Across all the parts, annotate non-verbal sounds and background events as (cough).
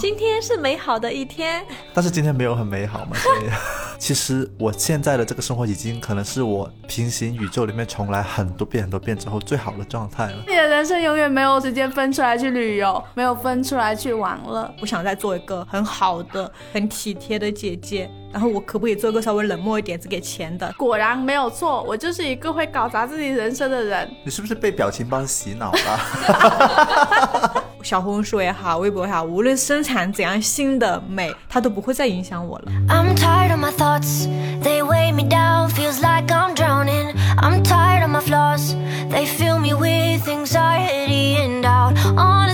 今天是美好的一天，但是今天没有很美好嘛？所以，(laughs) 其实我现在的这个生活已经可能是我平行宇宙里面重来很多遍很多遍之后最好的状态了。你的人生永远没有时间分出来去旅游，没有分出来去玩了。我想再做一个很好的、很体贴的姐姐。然后我可不可以做一个稍微冷漠一点、只给钱的？果然没有错，我就是一个会搞砸自己人生的人。你是不是被表情包洗脑了？小红书也好，微博也好，无论生产怎样新的美，它都不会再影响我了。I'm tired of my thoughts, they weigh me down, feels like I'm drowning. I'm tired of my flaws, they fill me with anxiety and doubt. Honestly,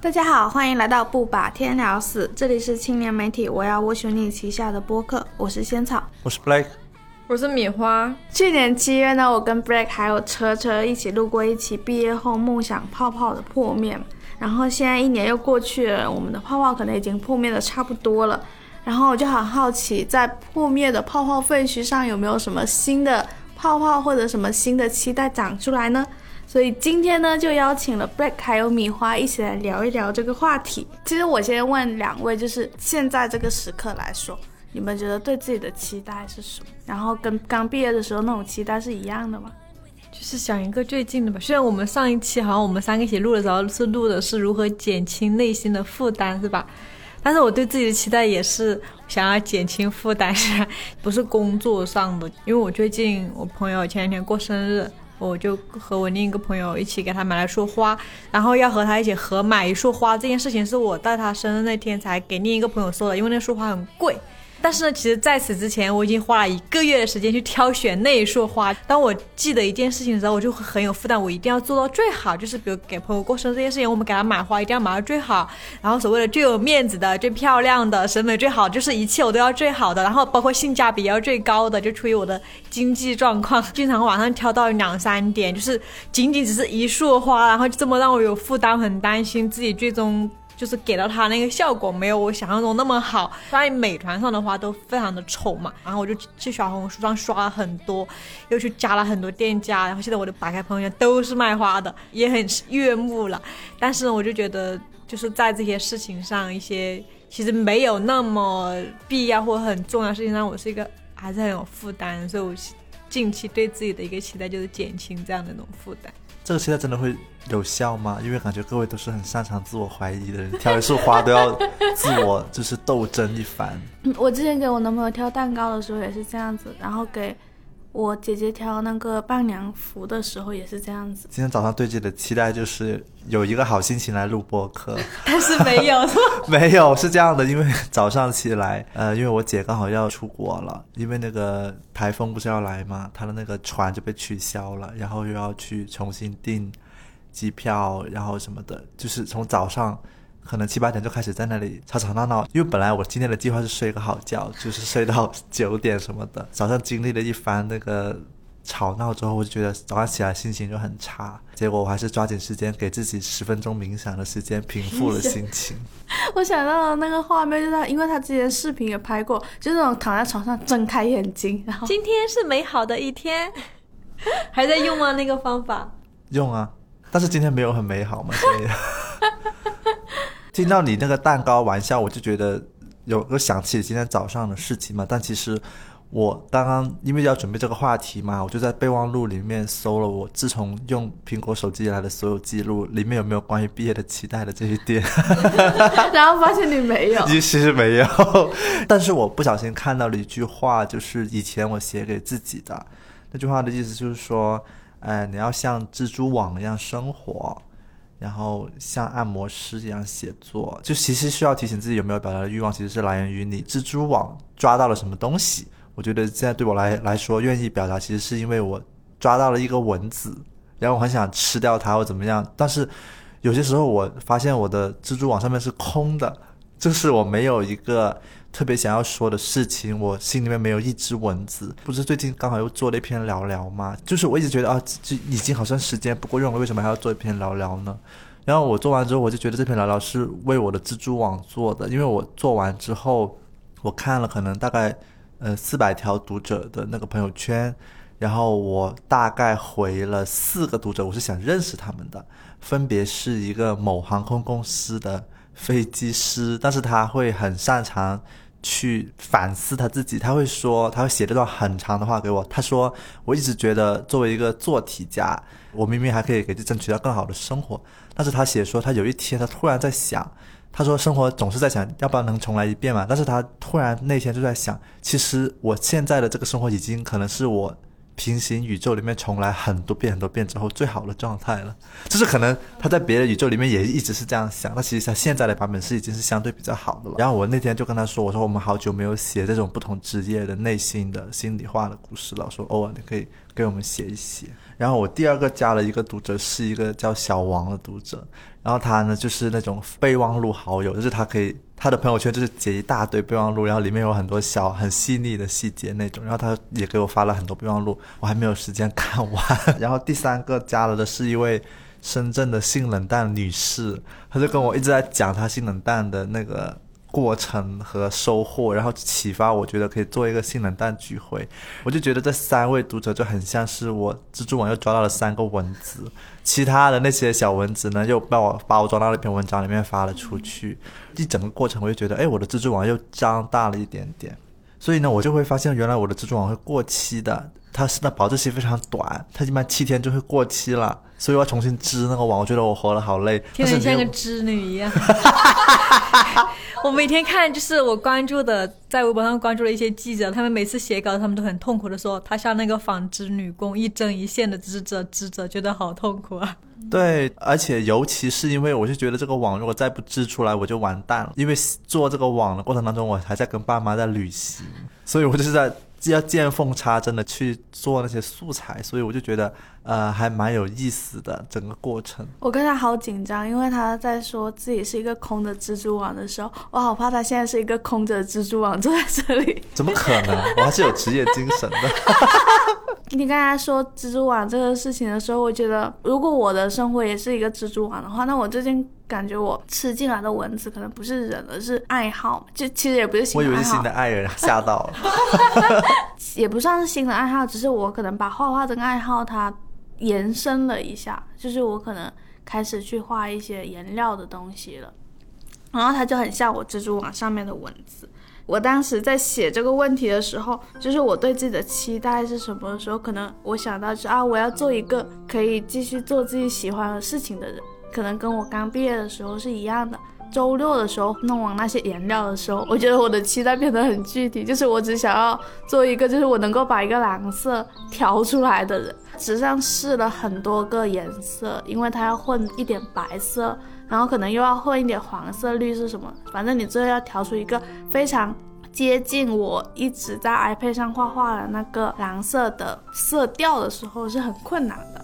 大家好，欢迎来到不把天聊死，这里是青年媒体我要我选你旗下的播客，我是仙草，我是 Blake。我是米花。去年七月呢，我跟 Break 还有车车一起录过一期毕业后梦想泡泡的破灭。然后现在一年又过去了，我们的泡泡可能已经破灭的差不多了。然后我就很好奇，在破灭的泡泡废墟上有没有什么新的泡泡或者什么新的期待长出来呢？所以今天呢，就邀请了 Break 还有米花一起来聊一聊这个话题。其实我先问两位，就是现在这个时刻来说。你们觉得对自己的期待是什么？然后跟刚毕业的时候那种期待是一样的吗？就是想一个最近的吧。虽然我们上一期好像我们三个一起录的时候是录的是如何减轻内心的负担，是吧？但是我对自己的期待也是想要减轻负担，(laughs) 不是工作上的。因为我最近我朋友前两天过生日，我就和我另一个朋友一起给他买了束花，然后要和他一起合买一束花。这件事情是我在他生日那天才给另一个朋友说的，因为那束花很贵。但是呢，其实在此之前，我已经花了一个月的时间去挑选那一束花。当我记得一件事情的时候，我就会很有负担，我一定要做到最好。就是比如给朋友过生日这件事情，我们给他买花一定要买到最好，然后所谓的最有面子的、最漂亮的、审美最好，就是一切我都要最好的，然后包括性价比要最高的。就出于我的经济状况，经常晚上挑到两三点，就是仅仅只是一束花，然后就这么让我有负担，很担心自己最终。就是给到他那个效果没有我想象中那么好，在美团上的话都非常的丑嘛，然后我就去小红书上刷了很多，又去加了很多店家，然后现在我的打开朋友圈都是卖花的，也很悦目了。但是呢，我就觉得就是在这些事情上，一些其实没有那么必要或很重要的事情上，我是一个还是很有负担，所以我近期对自己的一个期待就是减轻这样的一种负担。这个期待真的会有效吗？因为感觉各位都是很擅长自我怀疑的人，挑一束花都要自我就是斗争一番。我之前给我男朋友挑蛋糕的时候也是这样子，然后给。我姐姐挑那个伴娘服的时候也是这样子。今天早上对自己的期待就是有一个好心情来录播客，但是没有，(laughs) (laughs) 没有是这样的，因为早上起来，呃，因为我姐刚好要出国了，因为那个台风不是要来吗？她的那个船就被取消了，然后又要去重新订机票，然后什么的，就是从早上。可能七八点就开始在那里吵吵闹闹，因为本来我今天的计划是睡个好觉，就是睡到九点什么的。(laughs) 早上经历了一番那个吵闹之后，我就觉得早上起来心情就很差。结果我还是抓紧时间给自己十分钟冥想的时间，平复了心情。(laughs) 我想到了那个画面就是他，因为他之前视频也拍过，就是那种躺在床上睁开眼睛，然后今天是美好的一天，(laughs) 还在用吗？那个方法用啊，但是今天没有很美好嘛，所以。(laughs) 听到你那个蛋糕玩笑，我就觉得有个想起今天早上的事情嘛。但其实我刚刚因为要准备这个话题嘛，我就在备忘录里面搜了我自从用苹果手机以来的所有记录，里面有没有关于毕业的期待的这些点。(laughs) 然后发现你没有，(laughs) 其实没有。但是我不小心看到了一句话，就是以前我写给自己的那句话的意思，就是说，哎，你要像蜘蛛网一样生活。然后像按摩师一样写作，就其实需要提醒自己有没有表达的欲望，其实是来源于你蜘蛛网抓到了什么东西。我觉得现在对我来来说，愿意表达其实是因为我抓到了一个蚊子，然后我很想吃掉它或怎么样。但是有些时候我发现我的蜘蛛网上面是空的，就是我没有一个。特别想要说的事情，我心里面没有一只蚊子。不是最近刚好又做了一篇聊聊吗？就是我一直觉得啊，这已经好像时间不够用了，为什么还要做一篇聊聊呢？然后我做完之后，我就觉得这篇聊聊是为我的蜘蛛网做的，因为我做完之后，我看了可能大概呃四百条读者的那个朋友圈，然后我大概回了四个读者，我是想认识他们的，分别是一个某航空公司的飞机师，但是他会很擅长去反思他自己，他会说，他会写这段很长的话给我，他说，我一直觉得作为一个做题家，我明明还可以给自己争取到更好的生活，但是他写说，他有一天他突然在想。他说：“生活总是在想，要不然能重来一遍嘛？但是他突然那天就在想，其实我现在的这个生活已经可能是我平行宇宙里面重来很多遍、很多遍之后最好的状态了。就是可能他在别的宇宙里面也一直是这样想，那其实他现在的版本是已经是相对比较好的了。然后我那天就跟他说：我说我们好久没有写这种不同职业的内心的心里话的故事了。说偶尔你可以给我们写一写。然后我第二个加了一个读者，是一个叫小王的读者。”然后他呢，就是那种备忘录好友，就是他可以他的朋友圈就是截一大堆备忘录，然后里面有很多小很细腻的细节那种。然后他也给我发了很多备忘录，我还没有时间看完。(laughs) 然后第三个加了的是一位深圳的性冷淡女士，她就跟我一直在讲她性冷淡的那个。过程和收获，然后启发，我觉得可以做一个性冷淡聚会。我就觉得这三位读者就很像是我蜘蛛网又抓到了三个蚊子，其他的那些小蚊子呢，又把我把我抓到了一篇文章里面发了出去。一整个过程，我就觉得，哎，我的蜘蛛网又张大了一点点。所以呢，我就会发现，原来我的蜘蛛网会过期的。它是那保质期非常短，它一般七天就会过期了，所以我要重新织那个网。我觉得我活得好累，天天像个 (laughs) 织女一样。(laughs) 我每天看，就是我关注的，在微博上关注了一些记者，他们每次写稿，他们都很痛苦的说，他像那个纺织女工，一针一线的织着织着，觉得好痛苦啊。(laughs) 对，而且尤其是因为，我就觉得这个网如果再不织出来，我就完蛋了。因为做这个网的过程当中，我还在跟爸妈在旅行，所以我就是在。要见缝插针的去做那些素材，所以我就觉得，呃，还蛮有意思的整个过程。我跟他好紧张，因为他在说自己是一个空的蜘蛛网的时候，我好怕他现在是一个空着蜘蛛网坐在这里。怎么可能？(laughs) 我还是有职业精神的。你刚才说蜘蛛网这个事情的时候，我觉得如果我的生活也是一个蜘蛛网的话，那我最近感觉我吃进来的蚊子可能不是人，而是爱好，就其实也不是新的爱好。我以为是新的爱人，吓到了。(laughs) 也不算是新的爱好，只是我可能把画画这个爱好它延伸了一下，就是我可能开始去画一些颜料的东西了，然后它就很像我蜘蛛网上面的蚊子。我当时在写这个问题的时候，就是我对自己的期待是什么的时候，可能我想到是啊，我要做一个可以继续做自己喜欢的事情的人，可能跟我刚毕业的时候是一样的。周六的时候弄完那些颜料的时候，我觉得我的期待变得很具体，就是我只想要做一个，就是我能够把一个蓝色调出来的人。纸上试了很多个颜色，因为它要混一点白色。然后可能又要混一点黄色、绿色什么，反正你最后要调出一个非常接近我一直在 iPad 上画画的那个蓝色的色调的时候是很困难的。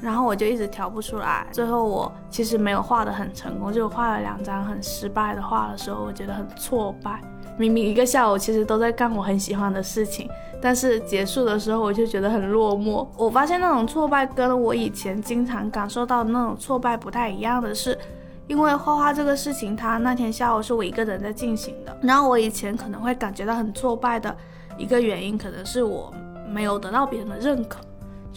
然后我就一直调不出来，最后我其实没有画得很成功，就画了两张很失败的画的时候，我觉得很挫败。明明一个下午其实都在干我很喜欢的事情，但是结束的时候我就觉得很落寞。我发现那种挫败跟我以前经常感受到的那种挫败不太一样的是。因为画画这个事情，他那天下午是我一个人在进行的。然后我以前可能会感觉到很挫败的一个原因，可能是我没有得到别人的认可，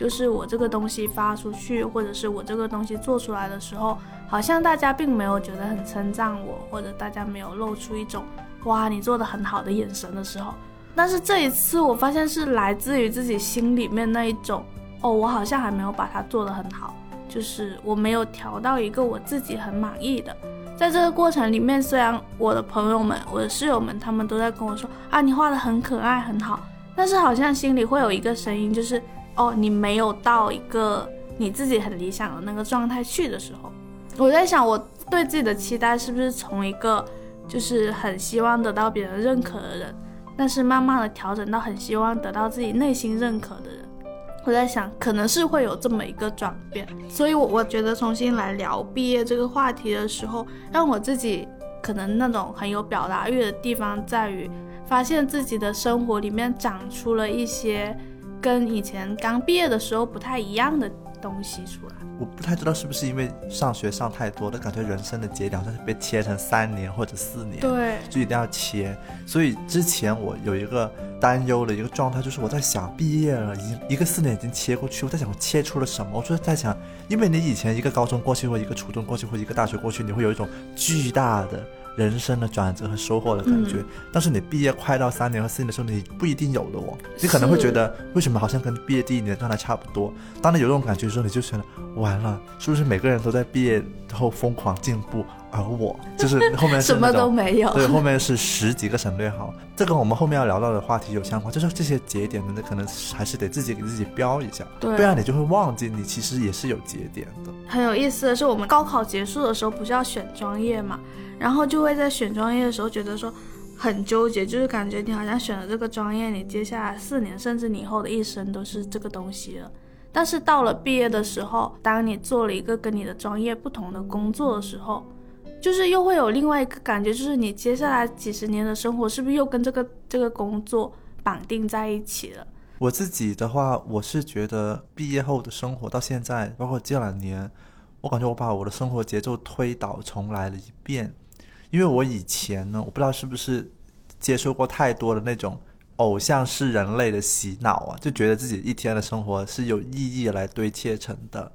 就是我这个东西发出去，或者是我这个东西做出来的时候，好像大家并没有觉得很称赞我，或者大家没有露出一种哇你做的很好的眼神的时候。但是这一次我发现是来自于自己心里面那一种，哦，我好像还没有把它做得很好。就是我没有调到一个我自己很满意的，在这个过程里面，虽然我的朋友们、我的室友们他们都在跟我说啊，你画的很可爱很好，但是好像心里会有一个声音，就是哦，你没有到一个你自己很理想的那个状态去的时候，我在想我对自己的期待是不是从一个就是很希望得到别人认可的人，但是慢慢的调整到很希望得到自己内心认可的人。我在想，可能是会有这么一个转变，所以，我我觉得重新来聊毕业这个话题的时候，让我自己可能那种很有表达欲的地方，在于发现自己的生活里面长出了一些跟以前刚毕业的时候不太一样的东西出来。我不太知道是不是因为上学上太多了，感觉人生的节点好像是被切成三年或者四年，对，就一定要切。所以之前我有一个担忧的一个状态，就是我在想，毕业了，已经一个四年已经切过去，我在想我切出了什么？我就在想，因为你以前一个高中过去，或一个初中过去，或一个大学过去，你会有一种巨大的。人生的转折和收获的感觉，但是你毕业快到三年和四年的时候，你不一定有的哦。你可能会觉得，为什么好像跟毕业第一年状态差不多？当你有这种感觉的时候，你就觉得完了，是不是每个人都在毕业后疯狂进步，而我就是后面什么都没有。对，后面是十几个省略号。这跟我们后面要聊到的话题有相关，就是这些节点的，可能还是得自己给自己标一下，不然你就会忘记你其实也是有节点的。很有意思的是，我们高考结束的时候不是要选专业嘛？然后就会在选专业的时候觉得说很纠结，就是感觉你好像选了这个专业，你接下来四年甚至你以后的一生都是这个东西了。但是到了毕业的时候，当你做了一个跟你的专业不同的工作的时候，就是又会有另外一个感觉，就是你接下来几十年的生活是不是又跟这个这个工作绑定在一起了？我自己的话，我是觉得毕业后的生活到现在，包括这两年，我感觉我把我的生活节奏推倒重来了一遍。因为我以前呢，我不知道是不是接受过太多的那种偶像式人类的洗脑啊，就觉得自己一天的生活是有意义来堆砌成的，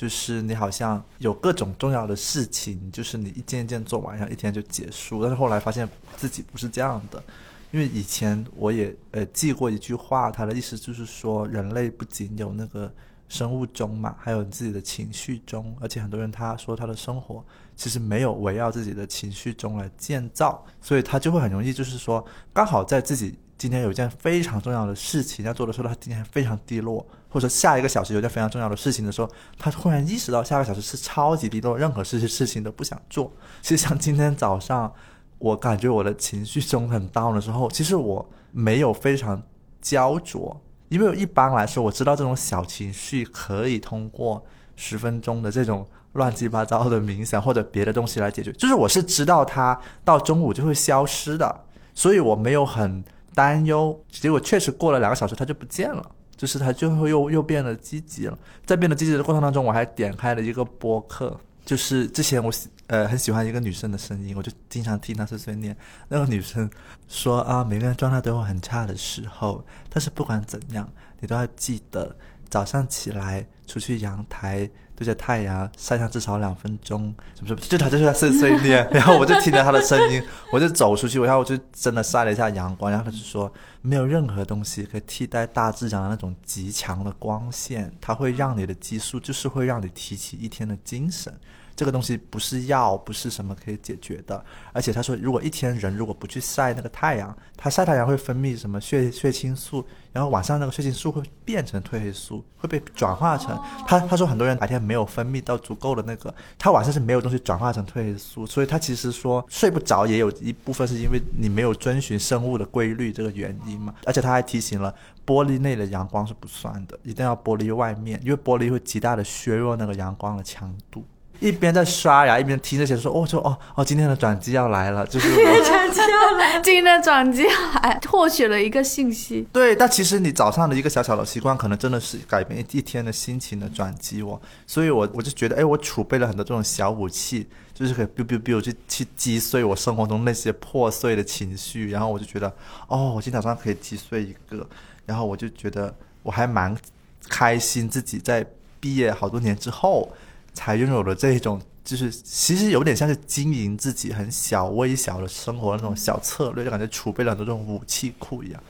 就是你好像有各种重要的事情，就是你一件一件做完，然后一天就结束。但是后来发现自己不是这样的，因为以前我也呃记过一句话，它的意思就是说，人类不仅有那个。生物钟嘛，还有你自己的情绪钟，而且很多人他说他的生活其实没有围绕自己的情绪钟来建造，所以他就会很容易就是说，刚好在自己今天有一件非常重要的事情要做的时候，他今天非常低落，或者下一个小时有件非常重要的事情的时候，他突然意识到下个小时是超级低落，任何事情事情都不想做。其实像今天早上，我感觉我的情绪中很 down 的时候，其实我没有非常焦灼。因为一般来说，我知道这种小情绪可以通过十分钟的这种乱七八糟的冥想或者别的东西来解决，就是我是知道它到中午就会消失的，所以我没有很担忧。结果确实过了两个小时，它就不见了，就是他最后又又变得积极了。在变得积极的过程当中，我还点开了一个播客，就是之前我喜。呃，很喜欢一个女生的声音，我就经常听她碎碎念。那个女生说啊，每个人状态都有很差的时候，但是不管怎样，你都要记得早上起来出去阳台对着太阳晒上至少两分钟，什么什么，就他就是在碎碎念。(laughs) 然后我就听着他的声音，我就走出去，然后我就真的晒了一下阳光。然后他就说，没有任何东西可以替代大自然的那种极强的光线，它会让你的激素，就是会让你提起一天的精神。这个东西不是药，不是什么可以解决的。而且他说，如果一天人如果不去晒那个太阳，他晒太阳会分泌什么血血清素，然后晚上那个血清素会变成褪黑素，会被转化成。他他说很多人白天没有分泌到足够的那个，他晚上是没有东西转化成褪黑素，所以他其实说睡不着也有一部分是因为你没有遵循生物的规律这个原因嘛。而且他还提醒了，玻璃内的阳光是不算的，一定要玻璃外面，因为玻璃会极大的削弱那个阳光的强度。一边在刷牙，一边听这些说，哦，说哦哦，今天的转机要来了，就是今天的转机要来，(laughs) 今天的转机要来，获取了一个信息。对，但其实你早上的一个小小的习惯，可能真的是改变一天的心情的转机哦。所以我我就觉得，哎，我储备了很多这种小武器，就是可以 biu biu biu 去去击碎我生活中那些破碎的情绪。然后我就觉得，哦，我今天早上可以击碎一个，然后我就觉得我还蛮开心，自己在毕业好多年之后。才拥有了这一种，就是其实有点像是经营自己很小微小的生活的那种小策略，就感觉储备了很多这种武器库一样，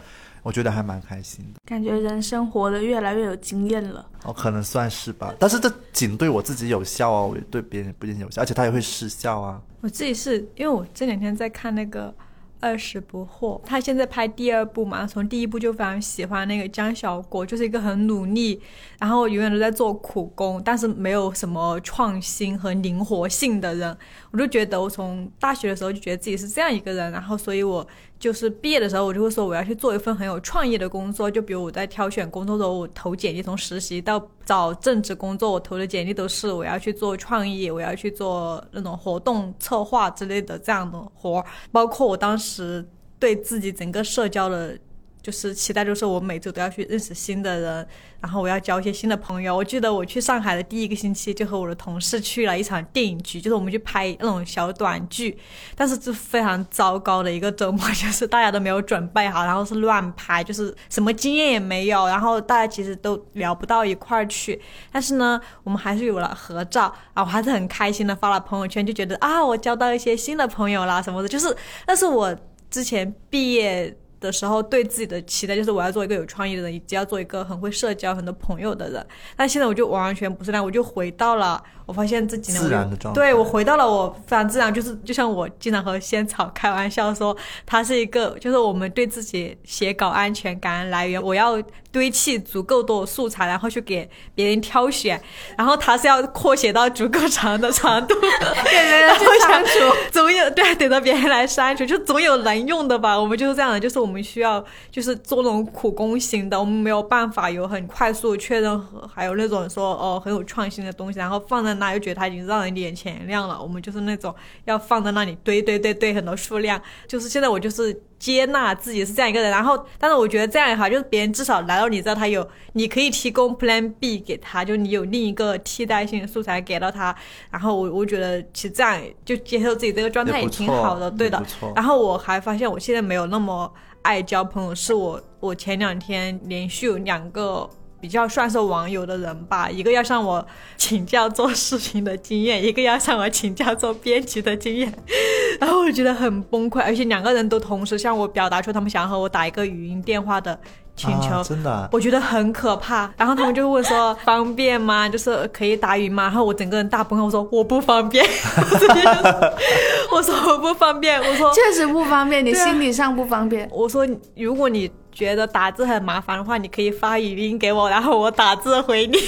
我觉得还蛮开心的。感觉人生活的越来越有经验了。哦，可能算是吧，但是这仅对我自己有效哦，对别人不一定有效，而且它也会失效啊。我自己是因为我这两天在看那个。二十不惑，他现在拍第二部嘛，从第一部就非常喜欢那个江小果，就是一个很努力，然后永远都在做苦工，但是没有什么创新和灵活性的人。我就觉得我从大学的时候就觉得自己是这样一个人，然后所以我。就是毕业的时候，我就会说我要去做一份很有创意的工作。就比如我在挑选工作的时候，我投简历，从实习到找正职工作，我投的简历都是我要去做创意，我要去做那种活动策划之类的这样的活儿。包括我当时对自己整个社交的就是期待，就是我每周都要去认识新的人，然后我要交一些新的朋友。我记得我去上海的第一个星期，就和我的同事去了一场电影局，就是我们去拍那种小短剧，但是是非常糟糕的一个周末，就是大家都没有准备好，然后是乱拍，就是什么经验也没有，然后大家其实都聊不到一块儿去。但是呢，我们还是有了合照，啊，我还是很开心的发了朋友圈，就觉得啊，我交到一些新的朋友啦什么的，就是那是我之前毕业。的时候对自己的期待就是我要做一个有创意的人，以及要做一个很会社交、很多朋友的人。但现在我就完完全不是那样，我就回到了我发现这几年自然的状态对我回到了我非常自然，就是就像我经常和仙草开玩笑说，它是一个就是我们对自己写稿安全感来源，我要堆砌足够多素材，然后去给别人挑选，然后它是要扩写到足够长的长度，(laughs) 给人家去删除。总有对，等到别人来删除，就总有能用的吧。我们就是这样的，就是我们需要就是做那种苦工型的，我们没有办法有很快速确认和还有那种说哦很有创新的东西，然后放在那又觉得它已经让人眼前一亮了。我们就是那种要放在那里堆堆堆堆很多数量，就是现在我就是。接纳自己是这样一个人，然后，但是我觉得这样也好，就是别人至少来到你知道他有，你可以提供 Plan B 给他，就你有另一个替代性的素材给到他，然后我我觉得其实这样就接受自己这个状态也挺好的，对的。然后我还发现我现在没有那么爱交朋友，是我我前两天连续有两个。比较算是网友的人吧，一个要向我请教做视频的经验，一个要向我请教做编辑的经验，然后我觉得很崩溃，而且两个人都同时向我表达出他们想要和我打一个语音电话的请求，啊、真的啊、我觉得很可怕。然后他们就问说方便吗？就是可以打语吗？然后我整个人大崩溃，我说我不方便，(laughs) 我说我不方便，我说确实不方便，你心理上不方便。我说如果你觉得打字很麻烦的话，你可以发语音给我，然后我打字回你。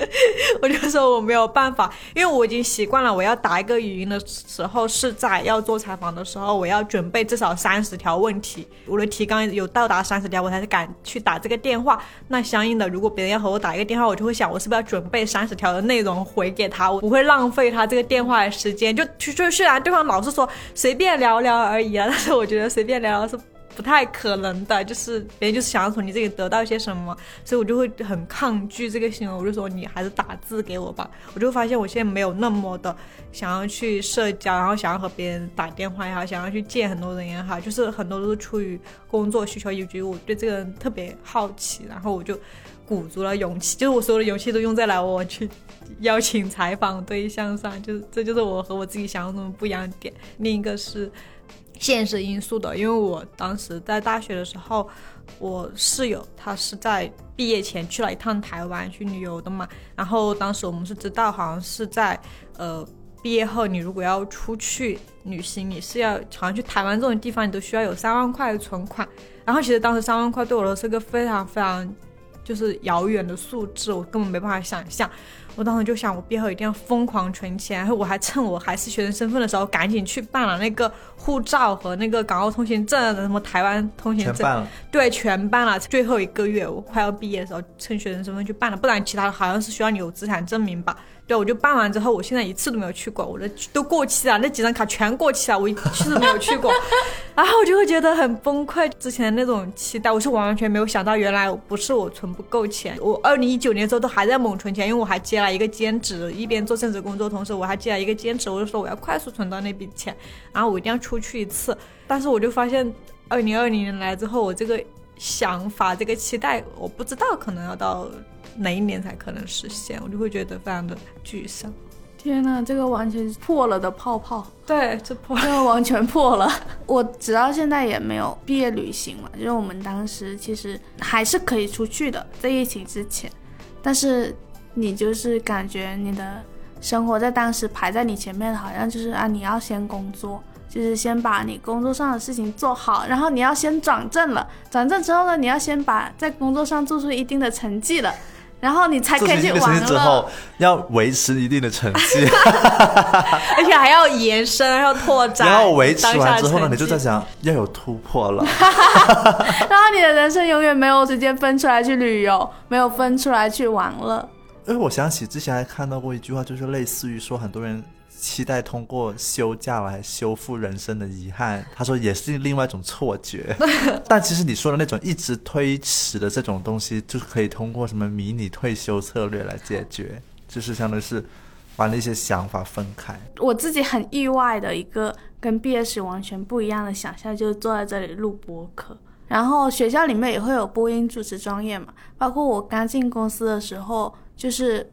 (laughs) 我就说我没有办法，因为我已经习惯了，我要打一个语音的时候是在要做采访的时候，我要准备至少三十条问题，我的提纲有到达三十条，我才敢去打这个电话。那相应的，如果别人要和我打一个电话，我就会想，我是不是要准备三十条的内容回给他，我不会浪费他这个电话的时间。就就就虽然对方老是说随便聊聊而已啊，但是我觉得随便聊聊是不太可能的，就是别人就是想要从你这里得到一些什么，所以我就会很抗拒这个行为。我就说你还是打字给我吧。我就发现我现在没有那么的想要去社交，然后想要和别人打电话也好，想要去见很多人也好，就是很多都是出于工作需求，以及我对这个人特别好奇，然后我就鼓足了勇气，(laughs) 就是我所有的勇气都用在了我去邀请采访对象上，就是这就是我和我自己想象中的不一样的点。另一个是现实因素的，因为我当时在大学的时候，我室友他是在毕业前去了一趟台湾去旅游的嘛，然后当时我们是知道，好像是在呃毕业后，你如果要出去旅行，你是要好像去台湾这种地方，你都需要有三万块的存款，然后其实当时三万块对我来说是个非常非常就是遥远的数字，我根本没办法想象。我当时就想，我毕业后一定要疯狂存钱，然后我还趁我还是学生身份的时候，赶紧去办了那个护照和那个港澳通行证，什么台湾通行证，全办了，对，全办了。最后一个月，我快要毕业的时候，趁学生身份去办了，不然其他的好像是需要你有资产证明吧。对，我就办完之后，我现在一次都没有去过，我的都过期了，那几张卡全过期了，我一次都没有去过，(laughs) 然后我就会觉得很崩溃。之前的那种期待，我是完全没有想到，原来不是我存不够钱。我二零一九年的时候都还在猛存钱，因为我还接了一个兼职，一边做正职工作，同时我还接了一个兼职，我就说我要快速存到那笔钱，然后我一定要出去一次。但是我就发现，二零二零年来之后，我这个想法、这个期待，我不知道可能要到哪一年才可能实现，我就会觉得非常的沮丧。天呐，这个完全是破了的泡泡，对，这破这个完全破了。(laughs) 我直到现在也没有毕业旅行嘛，就是我们当时其实还是可以出去的，在疫情之前，但是你就是感觉你的生活在当时排在你前面，好像就是啊，你要先工作。就是先把你工作上的事情做好，然后你要先转正了，转正之后呢，你要先把在工作上做出一定的成绩了，然后你才可以去玩了。之后，要维持一定的成绩，(laughs) 而且还要延伸，还要拓展。然后维持完之后呢，你就在想要有突破了。(laughs) (laughs) 然后你的人生永远没有时间分出来去旅游，没有分出来去玩了。因为我想起之前还看到过一句话，就是类似于说很多人期待通过休假来修复人生的遗憾。他说也是另外一种错觉，(laughs) 但其实你说的那种一直推迟的这种东西，就可以通过什么迷你退休策略来解决，就是相当于是把那些想法分开。我自己很意外的一个跟毕业时完全不一样的想象，就是坐在这里录播客。然后学校里面也会有播音主持专业嘛，包括我刚进公司的时候，就是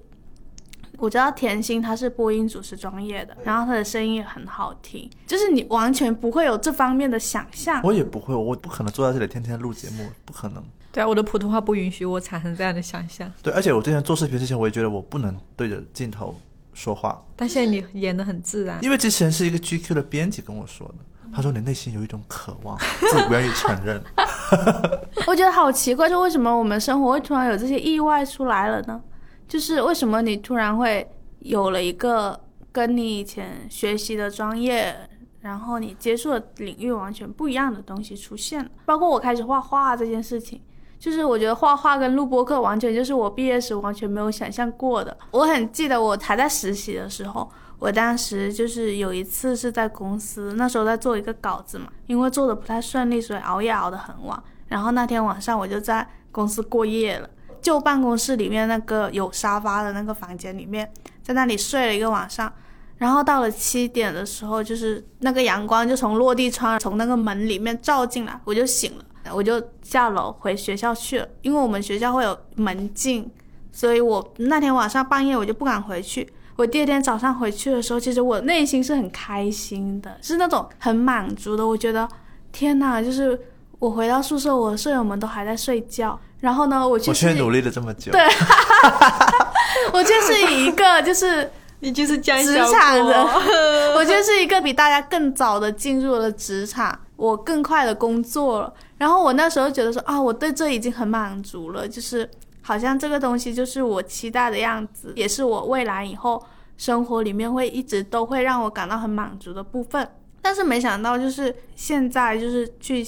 我知道甜心她是播音主持专业的，然后她的声音也很好听，就是你完全不会有这方面的想象。我也不会，我不可能坐在这里天天录节目，不可能。对啊，我的普通话不允许我产生这样的想象。对，而且我之前做视频之前，我也觉得我不能对着镜头说话，但现在你演的很自然。因为之前是一个 GQ 的编辑跟我说的，他说你内心有一种渴望，(laughs) 自己不愿意承认。(laughs) (laughs) 我觉得好奇怪，就为什么我们生活会突然有这些意外出来了呢？就是为什么你突然会有了一个跟你以前学习的专业，然后你接触的领域完全不一样的东西出现了？包括我开始画画这件事情，就是我觉得画画跟录播课完全就是我毕业时完全没有想象过的。我很记得我还在实习的时候。我当时就是有一次是在公司，那时候在做一个稿子嘛，因为做的不太顺利，所以熬夜熬得很晚。然后那天晚上我就在公司过夜了，就办公室里面那个有沙发的那个房间里面，在那里睡了一个晚上。然后到了七点的时候，就是那个阳光就从落地窗从那个门里面照进来，我就醒了，我就下楼回学校去了，因为我们学校会有门禁，所以我那天晚上半夜我就不敢回去。我第二天早上回去的时候，其实我内心是很开心的，是那种很满足的。我觉得，天哪，就是我回到宿舍，我舍友们都还在睡觉，然后呢，我却努力了这么久，对，(laughs) 我就是一个就是 (laughs) 你就是职场人，(laughs) 我就是一个比大家更早的进入了职场，我更快的工作了。然后我那时候觉得说啊，我对这已经很满足了，就是。好像这个东西就是我期待的样子，也是我未来以后生活里面会一直都会让我感到很满足的部分。但是没想到，就是现在就是去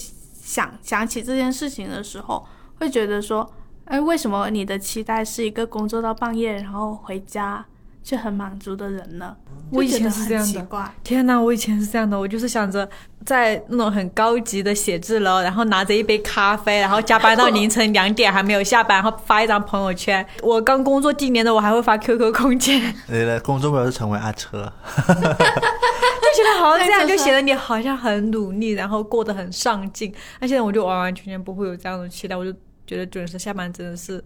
想想起这件事情的时候，会觉得说，哎，为什么你的期待是一个工作到半夜，然后回家？却很满足的人呢？我以前是这样的。天哪，我以前是这样的。我就是想着在那种很高级的写字楼，然后拿着一杯咖啡，然后加班到凌晨两点还没有下班，然后发一张朋友圈。我刚工作第一年的，我还会发 QQ 空间。你的，工作目标是成为阿车，就觉得好像这样就显得你好像很努力，然后过得很上进。那现在我就完完全全不会有这样的期待，我就觉得准时下班真的是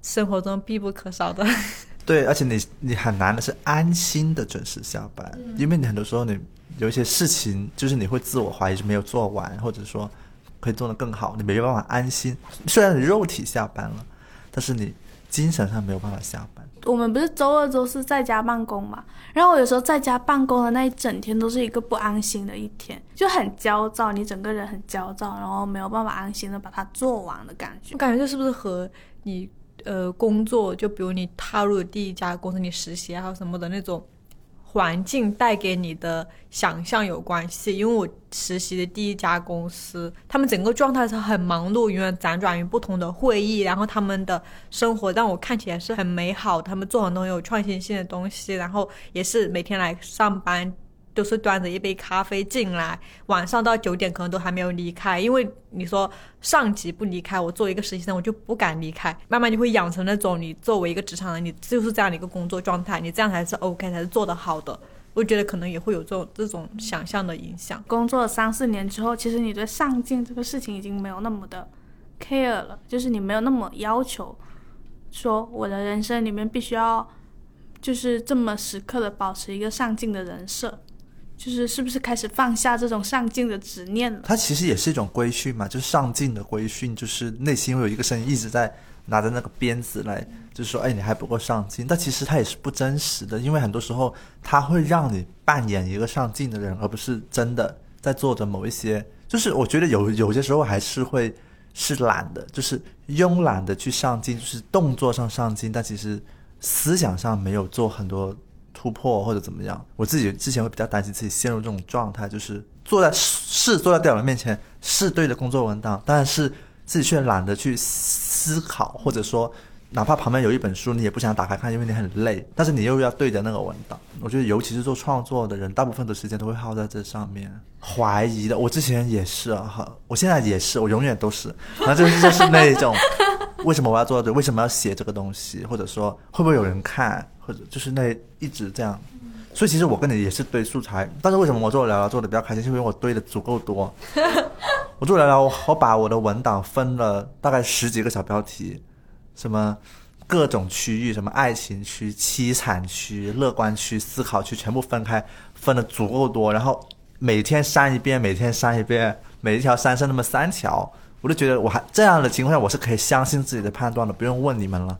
生活中必不可少的。(laughs) 对，而且你你很难的是安心的准时下班，因为你很多时候你有一些事情，就是你会自我怀疑是没有做完，或者说可以做得更好，你没办法安心。虽然你肉体下班了，但是你精神上没有办法下班。我们不是周二、周四在家办公嘛？然后我有时候在家办公的那一整天都是一个不安心的一天，就很焦躁，你整个人很焦躁，然后没有办法安心的把它做完的感觉。我感觉这是不是和你？呃，工作就比如你踏入第一家公司，你实习还有什么的那种环境带给你的想象有关系。因为我实习的第一家公司，他们整个状态是很忙碌，永远辗转于不同的会议，然后他们的生活让我看起来是很美好，他们做很多有创新性的东西，然后也是每天来上班。都是端着一杯咖啡进来，晚上到九点可能都还没有离开，因为你说上级不离开，我作为一个实习生，我就不敢离开。慢慢就会养成那种你作为一个职场人，你就是这样的一个工作状态，你这样才是 OK，才是做得好的。我觉得可能也会有这种这种想象的影响。工作三四年之后，其实你对上进这个事情已经没有那么的 care 了，就是你没有那么要求，说我的人生里面必须要就是这么时刻的保持一个上进的人设。就是是不是开始放下这种上进的执念了？他其实也是一种规训嘛，就是上进的规训，就是内心会有一个声音一直在拿着那个鞭子来，就是说，哎，你还不够上进。但其实他也是不真实的，因为很多时候他会让你扮演一个上进的人，而不是真的在做着某一些。就是我觉得有有些时候还是会是懒的，就是慵懒的去上进，就是动作上上进，但其实思想上没有做很多。突破或者怎么样，我自己之前会比较担心自己陷入这种状态，就是坐在是坐在电脑面前是对着工作文档，但是自己却懒得去思考，或者说哪怕旁边有一本书，你也不想打开看，因为你很累，但是你又要对着那个文档。我觉得，尤其是做创作的人，大部分的时间都会耗在这上面。怀疑的，我之前也是啊，我现在也是，我永远都是。然后就是就是那种，(laughs) 为什么我要做这？为什么要写这个东西？或者说会不会有人看？或者就是那一直这样。所以其实我跟你也是堆素材，但是为什么我做聊聊做的比较开心？是因为我堆的足够多。(laughs) 我做聊聊，我把我的文档分了大概十几个小标题。什么各种区域，什么爱情区、凄惨区、乐观区、思考区，全部分开，分的足够多。然后每天删一遍，每天删一遍，每一条删剩那么三条，我就觉得我还这样的情况下，我是可以相信自己的判断的，不用问你们了。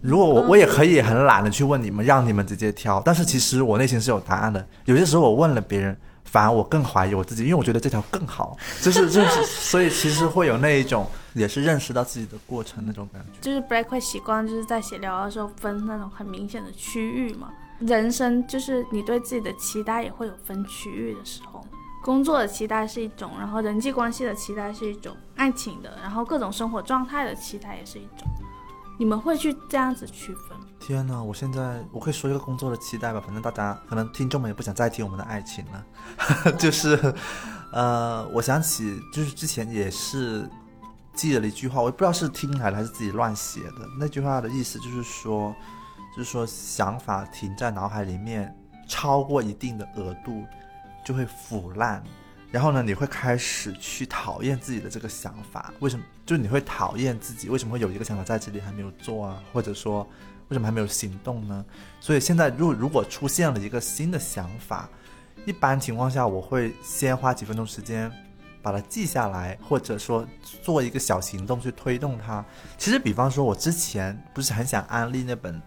如果我我也可以很懒的去问你们，让你们直接挑。但是其实我内心是有答案的。有些时候我问了别人。反而我更怀疑我自己，因为我觉得这条更好，(laughs) 就是就是，所以其实会有那一种也是认识到自己的过程那种感觉。就是 Black 会习惯就是在写聊的时候分那种很明显的区域嘛。人生就是你对自己的期待也会有分区域的时候，工作的期待是一种，然后人际关系的期待是一种，爱情的，然后各种生活状态的期待也是一种。你们会去这样子区分？天呐，我现在我可以说一个工作的期待吧，反正大家可能听众们也不想再听我们的爱情了，(laughs) 就是，呃，我想起就是之前也是记了一句话，我也不知道是听来的还是自己乱写的。那句话的意思就是说，就是说想法停在脑海里面超过一定的额度就会腐烂。然后呢，你会开始去讨厌自己的这个想法，为什么？就你会讨厌自己，为什么会有一个想法在这里还没有做啊？或者说，为什么还没有行动呢？所以现在，如如果出现了一个新的想法，一般情况下，我会先花几分钟时间把它记下来，或者说做一个小行动去推动它。其实，比方说，我之前不是很想安利那本，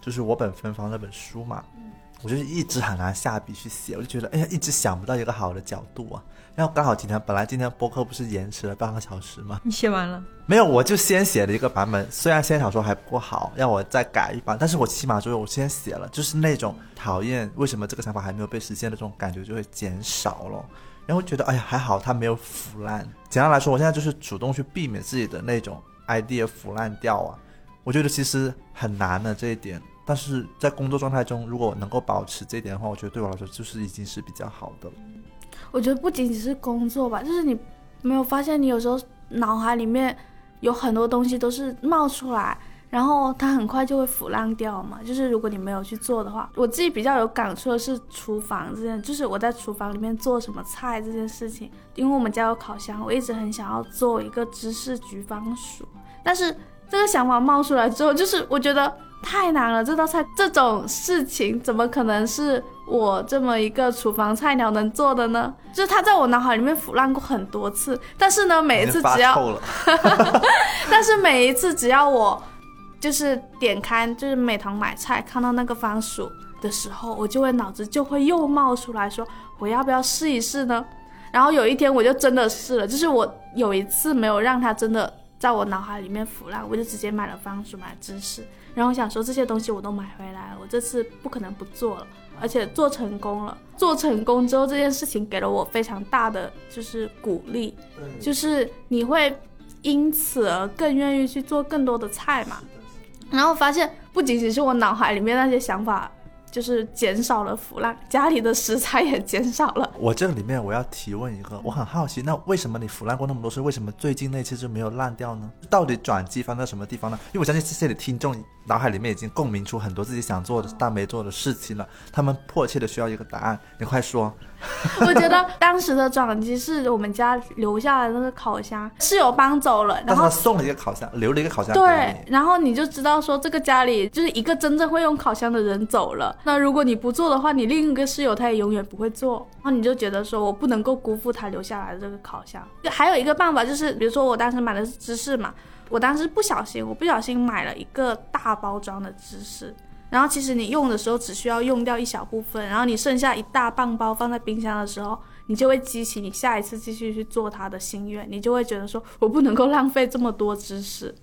就是我本芬芳那本书嘛。我就是一直很难下笔去写，我就觉得哎呀，一直想不到一个好的角度啊。然后刚好今天本来今天播客不是延迟了半个小时吗？你写完了没有？我就先写了一个版本，虽然先小说还不够好，让我再改一版，但是我起码就是我先写了，就是那种讨厌为什么这个想法还没有被实现的这种感觉就会减少了。然后觉得哎呀还好它没有腐烂。简单来说，我现在就是主动去避免自己的那种 idea 腐烂掉啊。我觉得其实很难的这一点。但是在工作状态中，如果能够保持这一点的话，我觉得对我来说就是已经是比较好的了。我觉得不仅仅是工作吧，就是你没有发现，你有时候脑海里面有很多东西都是冒出来，然后它很快就会腐烂掉嘛。就是如果你没有去做的话，我自己比较有感触的是厨房这件，就是我在厨房里面做什么菜这件事情。因为我们家有烤箱，我一直很想要做一个芝士焗番薯，但是这个想法冒出来之后，就是我觉得。太难了，这道菜这种事情怎么可能是我这么一个厨房菜鸟能做的呢？就是它在我脑海里面腐烂过很多次，但是呢，每一次只要，(laughs) 但是每一次只要我就是点开就是美团买菜看到那个番薯的时候，我就会脑子就会又冒出来说我要不要试一试呢？然后有一天我就真的试了，就是我有一次没有让它真的在我脑海里面腐烂，我就直接买了番薯买芝士。然后我想说这些东西我都买回来了，我这次不可能不做了，而且做成功了。做成功之后，这件事情给了我非常大的就是鼓励，就是你会因此而更愿意去做更多的菜嘛。然后发现不仅仅是我脑海里面那些想法。就是减少了腐烂，家里的食材也减少了。我这里面我要提问一个，我很好奇，那为什么你腐烂过那么多次，为什么最近那次就没有烂掉呢？到底转机放在什么地方呢？因为我相信这些的听众脑海里面已经共鸣出很多自己想做的但没做的事情了，他们迫切的需要一个答案，你快说。(laughs) 我觉得当时的转机是我们家留下来那个烤箱，室友搬走了，然后送了一个烤箱，留了一个烤箱。对，然后你就知道说这个家里就是一个真正会用烤箱的人走了。那如果你不做的话，你另一个室友他也永远不会做。然后你就觉得说我不能够辜负他留下来的这个烤箱。还有一个办法就是，比如说我当时买的是芝士嘛，我当时不小心，我不小心买了一个大包装的芝士。然后其实你用的时候只需要用掉一小部分，然后你剩下一大半包放在冰箱的时候，你就会激起你下一次继续去做它的心愿，你就会觉得说我不能够浪费这么多芝士，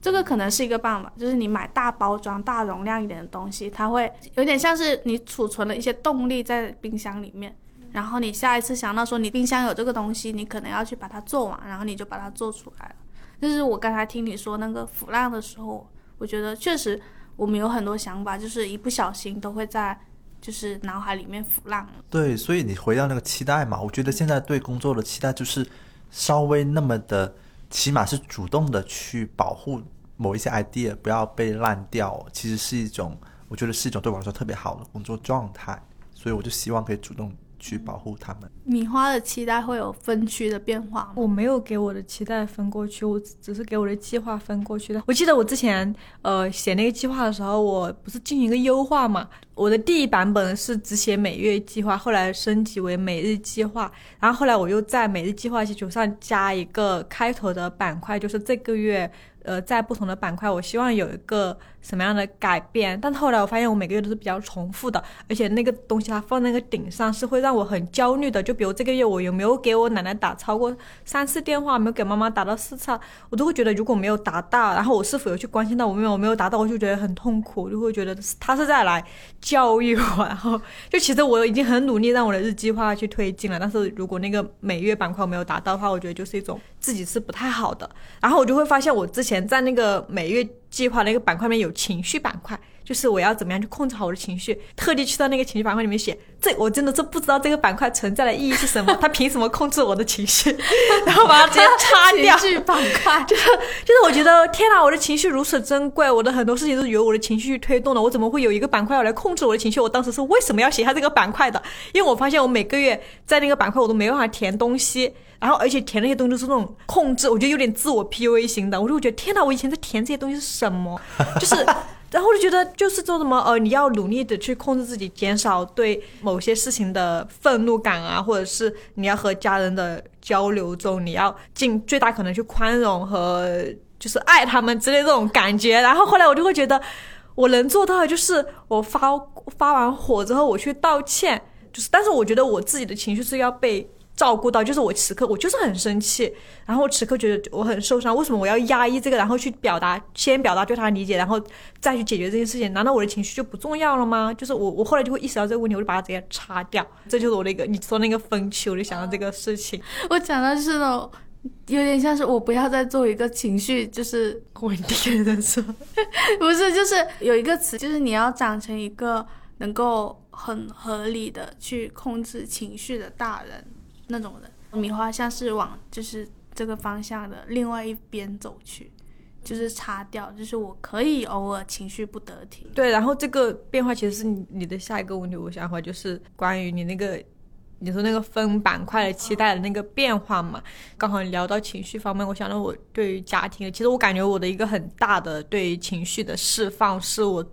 这个可能是一个办法，就是你买大包装、大容量一点的东西，它会有点像是你储存了一些动力在冰箱里面，然后你下一次想到说你冰箱有这个东西，你可能要去把它做完，然后你就把它做出来了。就是我刚才听你说那个腐烂的时候。我觉得确实我们有很多想法，就是一不小心都会在就是脑海里面腐烂了。对，所以你回到那个期待嘛，我觉得现在对工作的期待就是稍微那么的，起码是主动的去保护某一些 idea 不要被烂掉，其实是一种，我觉得是一种对我来说特别好的工作状态，所以我就希望可以主动去保护他们。米花的期待会有分区的变化吗？我没有给我的期待分过去，我只只是给我的计划分过去的。我记得我之前呃写那个计划的时候，我不是进行一个优化嘛？我的第一版本是只写每月计划，后来升级为每日计划，然后后来我又在每日计划基础上加一个开头的板块，就是这个月呃在不同的板块，我希望有一个什么样的改变。但后来我发现我每个月都是比较重复的，而且那个东西它放那个顶上是会让我很焦虑的。就比如这个月我有没有给我奶奶打超过三次电话，没有给妈妈打到四次，我都会觉得如果没有达到，然后我是否有去关心到我没有我没有达到，我就觉得很痛苦，就会觉得他是在来教育我，然后就其实我已经很努力让我的日计划去推进了，但是如果那个每月板块没有达到的话，我觉得就是一种自己是不太好的。然后我就会发现我之前在那个每月计划那个板块里面有情绪板块，就是我要怎么样去控制好我的情绪，特地去到那个情绪板块里面写，这我真的是不知道这个板块存在的意义是什么，它凭什么控制我的情绪，(laughs) 然后把它直接擦 (laughs) 掉。情绪板块 (laughs) 就是就是我觉得天哪，我的情绪如此珍贵，我的很多事情都是由我的情绪去推动的，我怎么会有一个板块要来控制我的情绪？我当时是为什么要写下这个板块的？因为我发现我每个月在那个板块我都没办法填东西，然后而且填那些东西都是那种控制，我觉得有点自我 PUA 型的，我就会觉得天哪，我以前在填这些东西是什么？就是。然后我就觉得，就是做什么呃，你要努力的去控制自己，减少对某些事情的愤怒感啊，或者是你要和家人的交流中，你要尽最大可能去宽容和就是爱他们之类这种感觉。然后后来我就会觉得，我能做到的就是我发发完火之后我去道歉，就是但是我觉得我自己的情绪是要被。照顾到，就是我此刻我就是很生气，然后我此刻觉得我很受伤，为什么我要压抑这个，然后去表达，先表达对他的理解，然后再去解决这件事情？难道我的情绪就不重要了吗？就是我我后来就会意识到这个问题，我就把它直接擦掉。这就是我那个你说那个分区，我就想到这个事情。我讲的是那种有点像是我不要再做一个情绪就是稳定的人设，(laughs) 不是，就是有一个词，就是你要长成一个能够很合理的去控制情绪的大人。那种人，米花像是往就是这个方向的另外一边走去，就是擦掉，就是我可以偶尔情绪不得体。对，然后这个变化其实是你你的下一个问题，我想法就是关于你那个你说那个分板块的期待的那个变化嘛。刚好聊到情绪方面，我想到我对于家庭，其实我感觉我的一个很大的对于情绪的释放，是我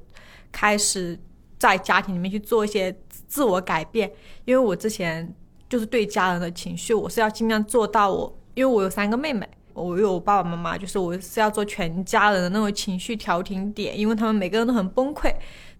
开始在家庭里面去做一些自我改变，因为我之前。就是对家人的情绪，我是要尽量做到我，因为我有三个妹妹，我有爸爸妈妈，就是我是要做全家人的那种情绪调停点，因为他们每个人都很崩溃，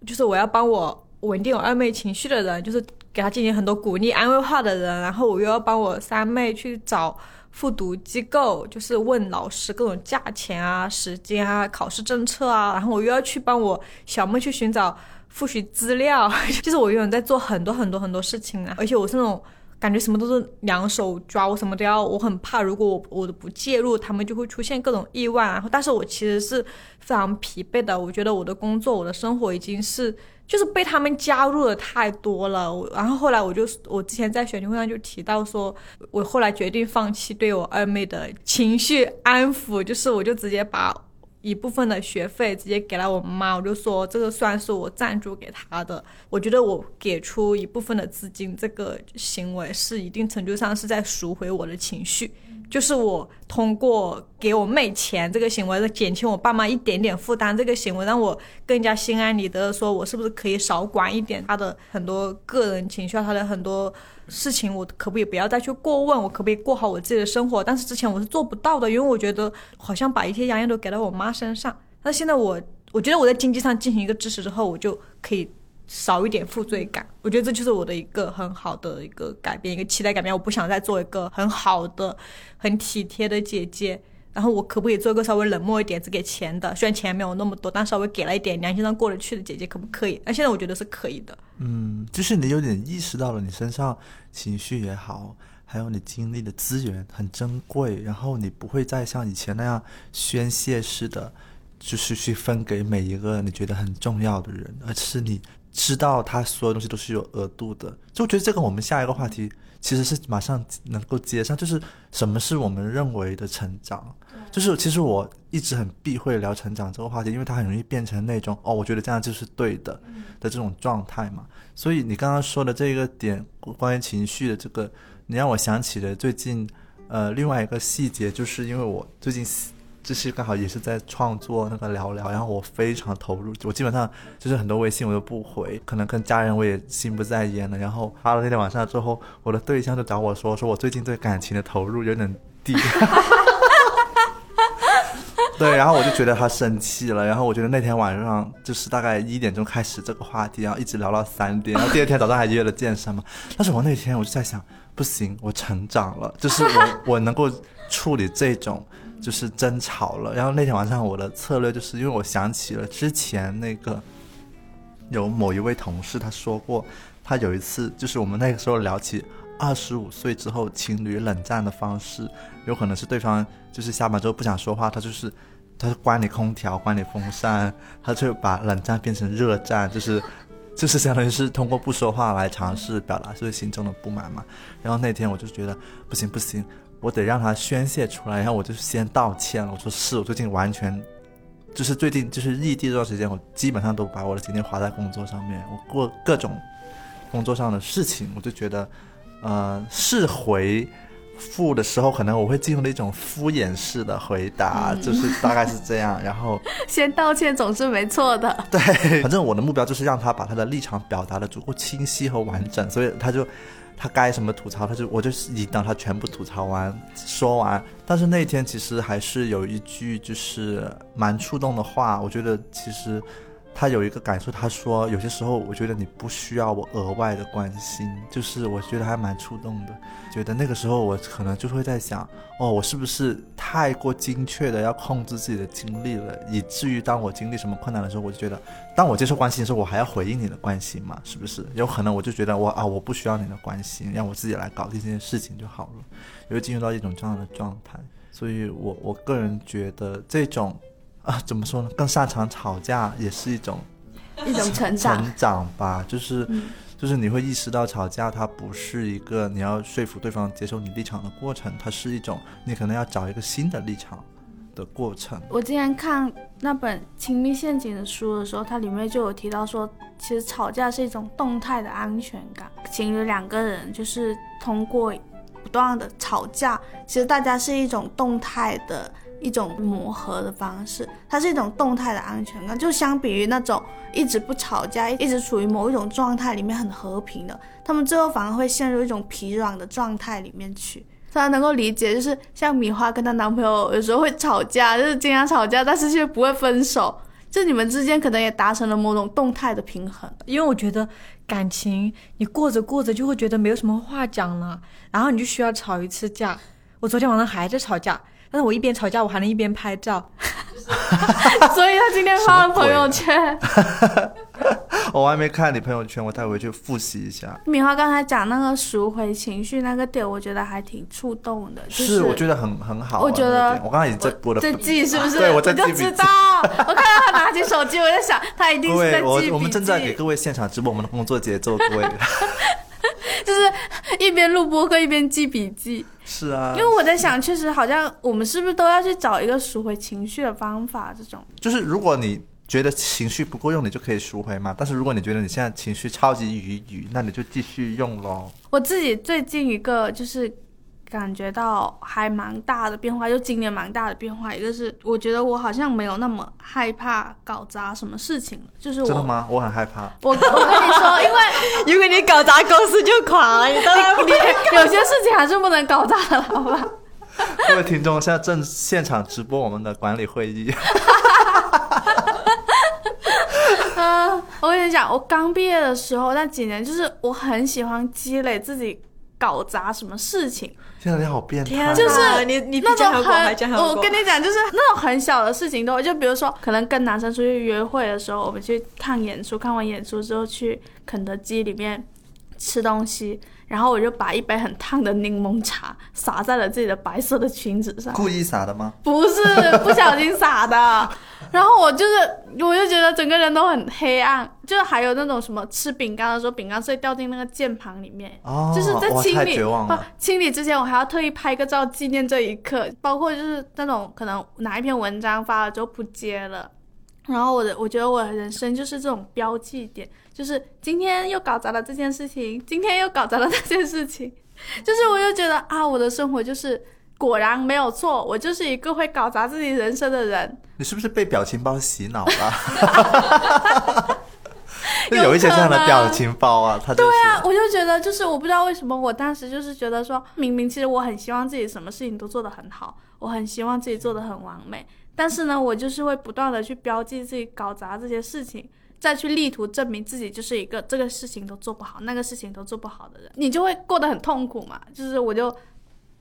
就是我要帮我稳定我二妹情绪的人，就是给她进行很多鼓励安慰话的人，然后我又要帮我三妹去找复读机构，就是问老师各种价钱啊、时间啊、考试政策啊，然后我又要去帮我小妹去寻找复习资料，就是我永远在做很多很多很多事情啊，而且我是那种。感觉什么都是两手抓，我什么都要，我很怕，如果我我的不介入，他们就会出现各种意外。然后，但是我其实是非常疲惫的。我觉得我的工作，我的生活已经是就是被他们加入的太多了。然后后来我就我之前在选题会上就提到说，我后来决定放弃对我二妹的情绪安抚，就是我就直接把。一部分的学费直接给了我妈，我就说这个算是我赞助给她的。我觉得我给出一部分的资金，这个行为是一定程度上是在赎回我的情绪。就是我通过给我妹钱这个行为，减轻我爸妈一点点负担，这个行为让我更加心安理得的说，我是不是可以少管一点他的很多个人情绪，他的很多事情，我可不可以不要再去过问，我可不可以过好我自己的生活？但是之前我是做不到的，因为我觉得好像把一些压力都给到我妈身上。那现在我，我觉得我在经济上进行一个支持之后，我就可以。少一点负罪感，我觉得这就是我的一个很好的一个改变，一个期待改变。我不想再做一个很好的、很体贴的姐姐，然后我可不可以做一个稍微冷漠一点、只给钱的？虽然钱没有那么多，但稍微给了一点，良心上过得去的姐姐，可不可以？那现在我觉得是可以的。嗯，就是你有点意识到了，你身上情绪也好，还有你经历的资源很珍贵，然后你不会再像以前那样宣泄式的。就是去分给每一个你觉得很重要的人，而是你知道他所有东西都是有额度的。就我觉得这个我们下一个话题其实是马上能够接上，就是什么是我们认为的成长。就是其实我一直很避讳聊成长这个话题，因为它很容易变成那种哦，我觉得这样就是对的的这种状态嘛。所以你刚刚说的这个点，关于情绪的这个，你让我想起了最近呃另外一个细节，就是因为我最近就是刚好也是在创作那个聊聊，然后我非常投入，我基本上就是很多微信我都不回，可能跟家人我也心不在焉了。然后发了那天晚上之后，我的对象就找我说，说我最近对感情的投入有点低。(laughs) 对，然后我就觉得他生气了，然后我觉得那天晚上就是大概一点钟开始这个话题，然后一直聊到三点，然后第二天早上还约了健身嘛。但是我那天我就在想，不行，我成长了，就是我我能够处理这种就是争吵了。然后那天晚上我的策略就是因为我想起了之前那个有某一位同事他说过，他有一次就是我们那个时候聊起二十五岁之后情侣冷战的方式，有可能是对方就是下班之后不想说话，他就是。他关你空调，关你风扇，他就把冷战变成热战，就是，(laughs) 就是相当于是通过不说话来尝试表达自己心中的不满嘛。然后那天我就觉得不行不行，我得让他宣泄出来。然后我就先道歉了，我说是我最近完全，就是最近就是异地这段时间，我基本上都把我的精力花在工作上面，我过各种工作上的事情，我就觉得，呃，是回。复的时候，可能我会进入了一种敷衍式的回答，(laughs) 就是大概是这样。然后 (laughs) 先道歉总是没错的。对，反正我的目标就是让他把他的立场表达的足够清晰和完整，所以他就他该什么吐槽，他就我就引导他全部吐槽完说完。但是那天其实还是有一句就是蛮触动的话，我觉得其实。他有一个感受，他说有些时候我觉得你不需要我额外的关心，就是我觉得还蛮触动的。觉得那个时候我可能就会在想，哦，我是不是太过精确的要控制自己的精力了，以至于当我经历什么困难的时候，我就觉得，当我接受关心的时候，我还要回应你的关心嘛？是不是？有可能我就觉得我啊，我不需要你的关心，让我自己来搞定这件事情就好了，也会进入到一种这样的状态。所以我我个人觉得这种。啊，怎么说呢？更擅长吵架也是一种 (laughs) 一种成长成长吧。就是，就是你会意识到吵架它不是一个你要说服对方接受你立场的过程，它是一种你可能要找一个新的立场的过程。我今天看那本《亲密陷阱》的书的时候，它里面就有提到说，其实吵架是一种动态的安全感。情侣两个人就是通过不断的吵架，其实大家是一种动态的。一种磨合的方式，它是一种动态的安全感，就相比于那种一直不吵架、一直处于某一种状态里面很和平的，他们最后反而会陷入一种疲软的状态里面去。大家能够理解，就是像米花跟她男朋友有时候会吵架，就是经常吵架，但是却不会分手，就你们之间可能也达成了某种动态的平衡。因为我觉得感情你过着过着就会觉得没有什么话讲了，然后你就需要吵一次架。我昨天晚上还在吵架。但是我一边吵架，我还能一边拍照，(laughs) 所以他今天发了朋友圈。(laughs) 我还没看你朋友圈，我待会去复习一下。米花刚才讲那个赎回情绪那个点，我觉得还挺触动的。是，我觉得很很好。我觉得我刚才已经在播了，在记是不是？对，我在记笔记。我看到他拿起手机，我在想，他一定是在记笔记。我们正在给各位现场直播我们的工作节奏，各位。(laughs) (laughs) 就是一边录播课一边记笔记。是啊，因为我在想，确实好像我们是不是都要去找一个赎回情绪的方法？这种就是如果你觉得情绪不够用，你就可以赎回嘛。但是如果你觉得你现在情绪超级余余，那你就继续用喽。我自己最近一个就是。感觉到还蛮大的变化，就今年蛮大的变化。一个是我觉得我好像没有那么害怕搞砸什么事情了，就是真的吗？我很害怕。我 (laughs) 我跟你说，因为 (laughs) 如果你搞砸公司就垮了，你当然你有些事情还是不能搞砸的，好吧？各位听众，现在正现场直播我们的管理会议。嗯，(laughs) 我跟你讲，我刚毕业的时候那几年，就是我很喜欢积累自己搞砸什么事情。现在你好变态，就是你你那种很，我跟你讲，就是那种很小的事情都，就比如说，可能跟男生出去约会的时候，我们去看演出，看完演出之后去肯德基里面吃东西，然后我就把一杯很烫的柠檬茶洒在了自己的白色的裙子上。故意洒的吗？不是 (laughs) 不小心洒的，然后我就是，我就觉得整个人都很黑暗，就是还有那种什么吃饼干的时候，饼干碎掉进那个键盘里面，哦，就是在清理清理之前，我还要特意拍个照纪念这一刻，包括就是那种可能哪一篇文章发了之后不接了。然后我的，我觉得我的人生就是这种标记点，就是今天又搞砸了这件事情，今天又搞砸了那件事情，(laughs) 就是我又觉得啊，我的生活就是果然没有错，我就是一个会搞砸自己人生的人。你是不是被表情包洗脑了？就 (laughs) 有一些这样的表情包啊，他就是对啊，我就觉得就是我不知道为什么我当时就是觉得说，明明其实我很希望自己什么事情都做得很好，我很希望自己做得很完美，但是呢，我就是会不断的去标记自己搞砸这些事情。再去力图证明自己就是一个这个事情都做不好，那个事情都做不好的人，你就会过得很痛苦嘛。就是我就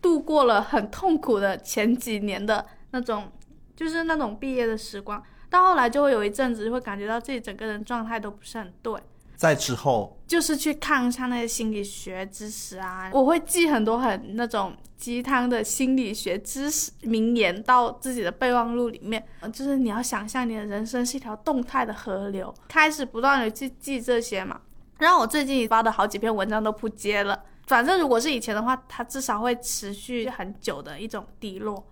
度过了很痛苦的前几年的那种，就是那种毕业的时光。到后来就会有一阵子会感觉到自己整个人状态都不是很对，在之后就是去看一下那些心理学知识啊，我会记很多很那种鸡汤的心理学知识名言到自己的备忘录里面。呃就是你要想象你的人生是一条动态的河流，开始不断的去记这些嘛。然后我最近发的好几篇文章都扑街了，反正如果是以前的话，它至少会持续很久的一种低落。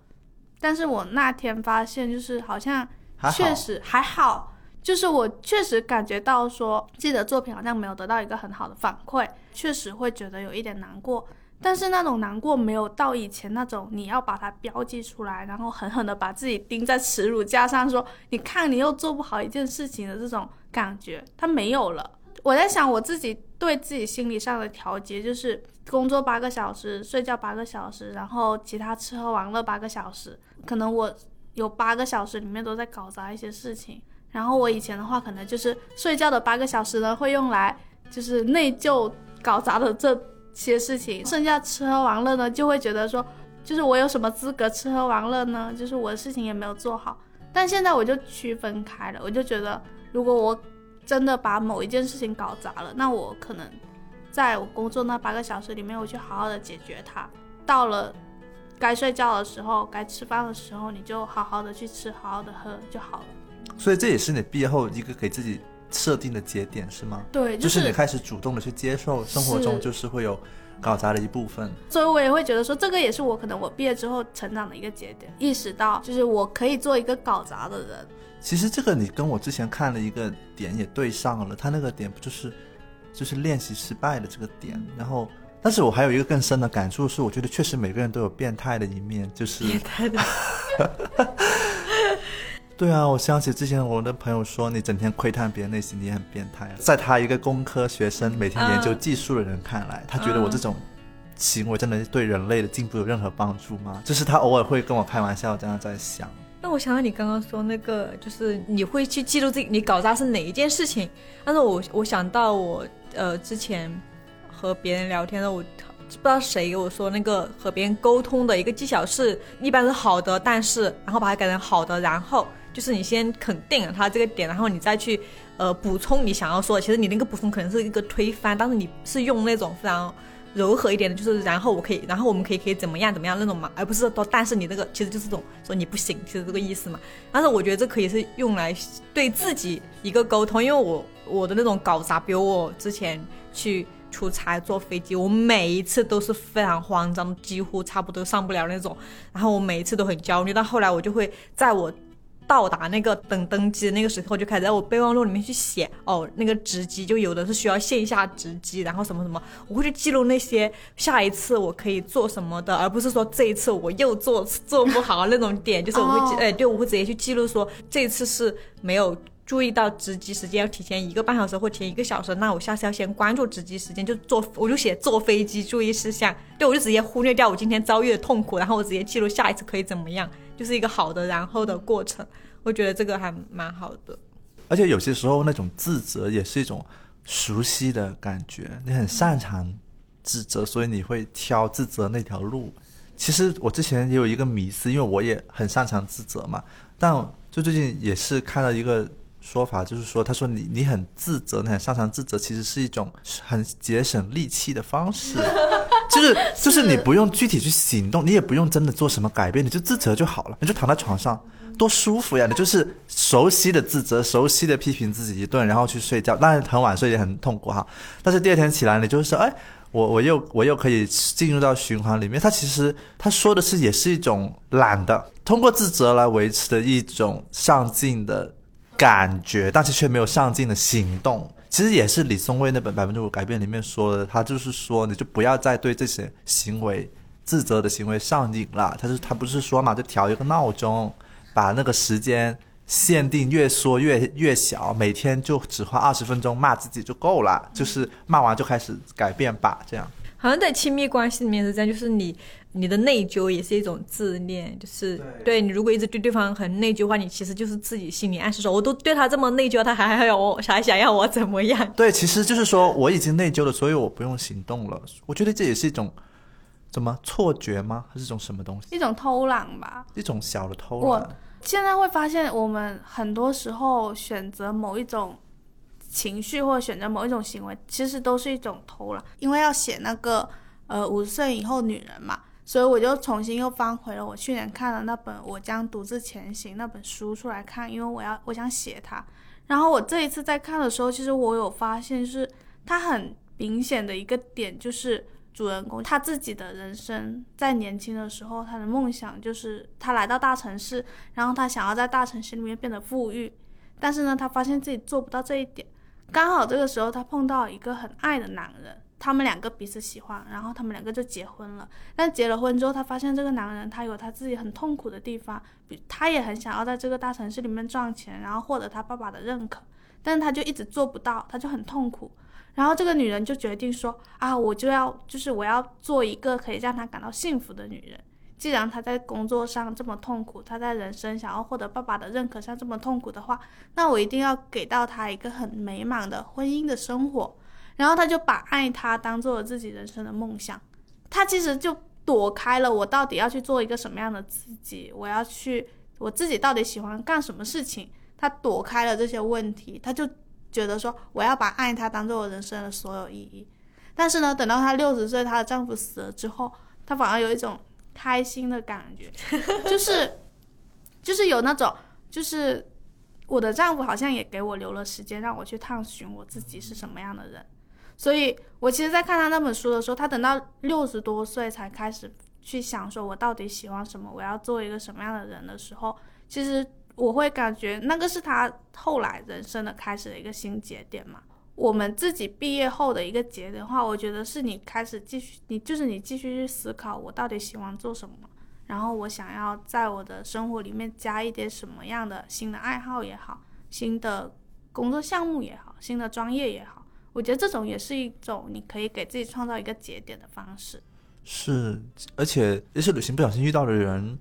但是我那天发现，就是好像确实还好，就是我确实感觉到说自己的作品好像没有得到一个很好的反馈，确实会觉得有一点难过。但是那种难过没有到以前那种你要把它标记出来，然后狠狠的把自己钉在耻辱架上说，你看你又做不好一件事情的这种感觉，它没有了。我在想我自己对自己心理上的调节，就是工作八个小时，睡觉八个小时，然后其他吃喝玩乐八个小时。可能我有八个小时里面都在搞砸一些事情。然后我以前的话，可能就是睡觉的八个小时呢，会用来就是内疚搞砸的这些事情，剩下吃喝玩乐呢，就会觉得说，就是我有什么资格吃喝玩乐呢？就是我的事情也没有做好。但现在我就区分开了，我就觉得，如果我真的把某一件事情搞砸了，那我可能在我工作那八个小时里面，我去好好的解决它。到了该睡觉的时候，该吃饭的时候，你就好好的去吃，好好的喝就好了。所以这也是你毕业后一个给自己设定的节点，是吗？对，就是是你开始主动的去接受生活中就是会有搞砸的一部分。所以我也会觉得说，这个也是我可能我毕业之后成长的一个节点，意识到就是我可以做一个搞砸的人。其实这个你跟我之前看了一个点也对上了，他那个点不就是就是练习失败的这个点，然后。但是我还有一个更深的感触是，我觉得确实每个人都有变态的一面，就是变态的，(laughs) 对啊，我想起之前我的朋友说，你整天窥探别人内心，你也很变态啊。在他一个工科学生，每天研究技术的人看来，他觉得我这种行为真的对人类的进步有任何帮助吗？就是他偶尔会跟我开玩笑，这样在想。那我想到你刚刚说那个，就是你会去记录自己你搞砸是哪一件事情。但是我我想到我呃之前和别人聊天的，我不知道谁给我说那个和别人沟通的一个技巧是，一般是好的，但是然后把它改成好的，然后就是你先肯定他这个点，然后你再去呃补充你想要说的。其实你那个补充可能是一个推翻，但是你是用那种非常。柔和一点的，就是然后我可以，然后我们可以可以怎么样怎么样那种嘛，而不是说但是你这个其实就是这种说你不行，其实这个意思嘛。但是我觉得这可以是用来对自己一个沟通，因为我我的那种搞砸，比如我之前去出差坐飞机，我每一次都是非常慌张，几乎差不多上不了那种，然后我每一次都很焦虑，到后来我就会在我。到达那个等登机的那个时候，就开始在我备忘录里面去写哦，那个值机就有的是需要线下值机，然后什么什么，我会去记录那些下一次我可以做什么的，而不是说这一次我又做做不好那种点，就是我会记，哦。哎，对，我会直接去记录说这一次是没有注意到值机时间要提前一个半小时或提前一个小时，那我下次要先关注值机时间，就坐我就写坐飞机注意事项，对我就直接忽略掉我今天遭遇的痛苦，然后我直接记录下一次可以怎么样，就是一个好的然后的过程。我觉得这个还蛮好的。而且有些时候那种自责也是一种熟悉的感觉，你很擅长自责，所以你会挑自责那条路。其实我之前也有一个迷思，因为我也很擅长自责嘛，但就最近也是看到一个说法，就是说，他说你你很自责，你很擅长自责，其实是一种很节省力气的方式，就是 (laughs) 就是你不用具体去行动，你也不用真的做什么改变，你就自责就好了，你就躺在床上，多舒服呀！你就是熟悉的自责，熟悉的批评自己一顿，然后去睡觉，当然很晚睡也很痛苦哈，但是第二天起来，你就是说，哎。我我又我又可以进入到循环里面。他其实他说的是，也是一种懒的，通过自责来维持的一种上进的感觉，但是却没有上进的行动。其实也是李松蔚那本《百分之五改变》里面说的，他就是说，你就不要再对这些行为自责的行为上瘾了。他是他不是说嘛，就调一个闹钟，把那个时间。限定越缩越越小，每天就只花二十分钟骂自己就够了，就是骂完就开始改变吧，这样。好像在亲密关系里面是这样，就是你你的内疚也是一种自恋，就是对你如果一直对对方很内疚的话，你其实就是自己心里暗示说，我都对他这么内疚，他还还要我还想要我怎么样？(laughs) 对，其实就是说我已经内疚了，所以我不用行动了。我觉得这也是一种怎么错觉吗？还是一种什么东西？一种偷懒吧，一种小的偷懒。现在会发现，我们很多时候选择某一种情绪或选择某一种行为，其实都是一种偷懒。因为要写那个呃五十岁以后女人嘛，所以我就重新又翻回了我去年看的那本《我将独自前行》那本书出来看，因为我要我想写它。然后我这一次在看的时候，其实我有发现，就是它很明显的一个点就是。主人公他自己的人生，在年轻的时候，他的梦想就是他来到大城市，然后他想要在大城市里面变得富裕，但是呢，他发现自己做不到这一点。刚好这个时候，他碰到一个很爱的男人，他们两个彼此喜欢，然后他们两个就结婚了。但结了婚之后，他发现这个男人他有他自己很痛苦的地方，比他也很想要在这个大城市里面赚钱，然后获得他爸爸的认可，但是他就一直做不到，他就很痛苦。然后这个女人就决定说啊，我就要，就是我要做一个可以让她感到幸福的女人。既然他在工作上这么痛苦，他在人生想要获得爸爸的认可上这么痛苦的话，那我一定要给到他一个很美满的婚姻的生活。然后他就把爱他当做了自己人生的梦想。他其实就躲开了我到底要去做一个什么样的自己，我要去我自己到底喜欢干什么事情。他躲开了这些问题，他就。觉得说我要把爱他当做我人生的所有意义，但是呢，等到她六十岁，她的丈夫死了之后，她反而有一种开心的感觉，(laughs) 就是就是有那种，就是我的丈夫好像也给我留了时间，让我去探寻我自己是什么样的人。所以我其实，在看他那本书的时候，他等到六十多岁才开始去想说，我到底喜欢什么，我要做一个什么样的人的时候，其实。我会感觉那个是他后来人生的开始的一个新节点嘛。我们自己毕业后的一个节点的话，我觉得是你开始继续，你就是你继续去思考我到底喜欢做什么，然后我想要在我的生活里面加一点什么样的新的爱好也好，新的工作项目也好，新的专业也好，我觉得这种也是一种你可以给自己创造一个节点的方式。是，而且也是旅行不小心遇到的人。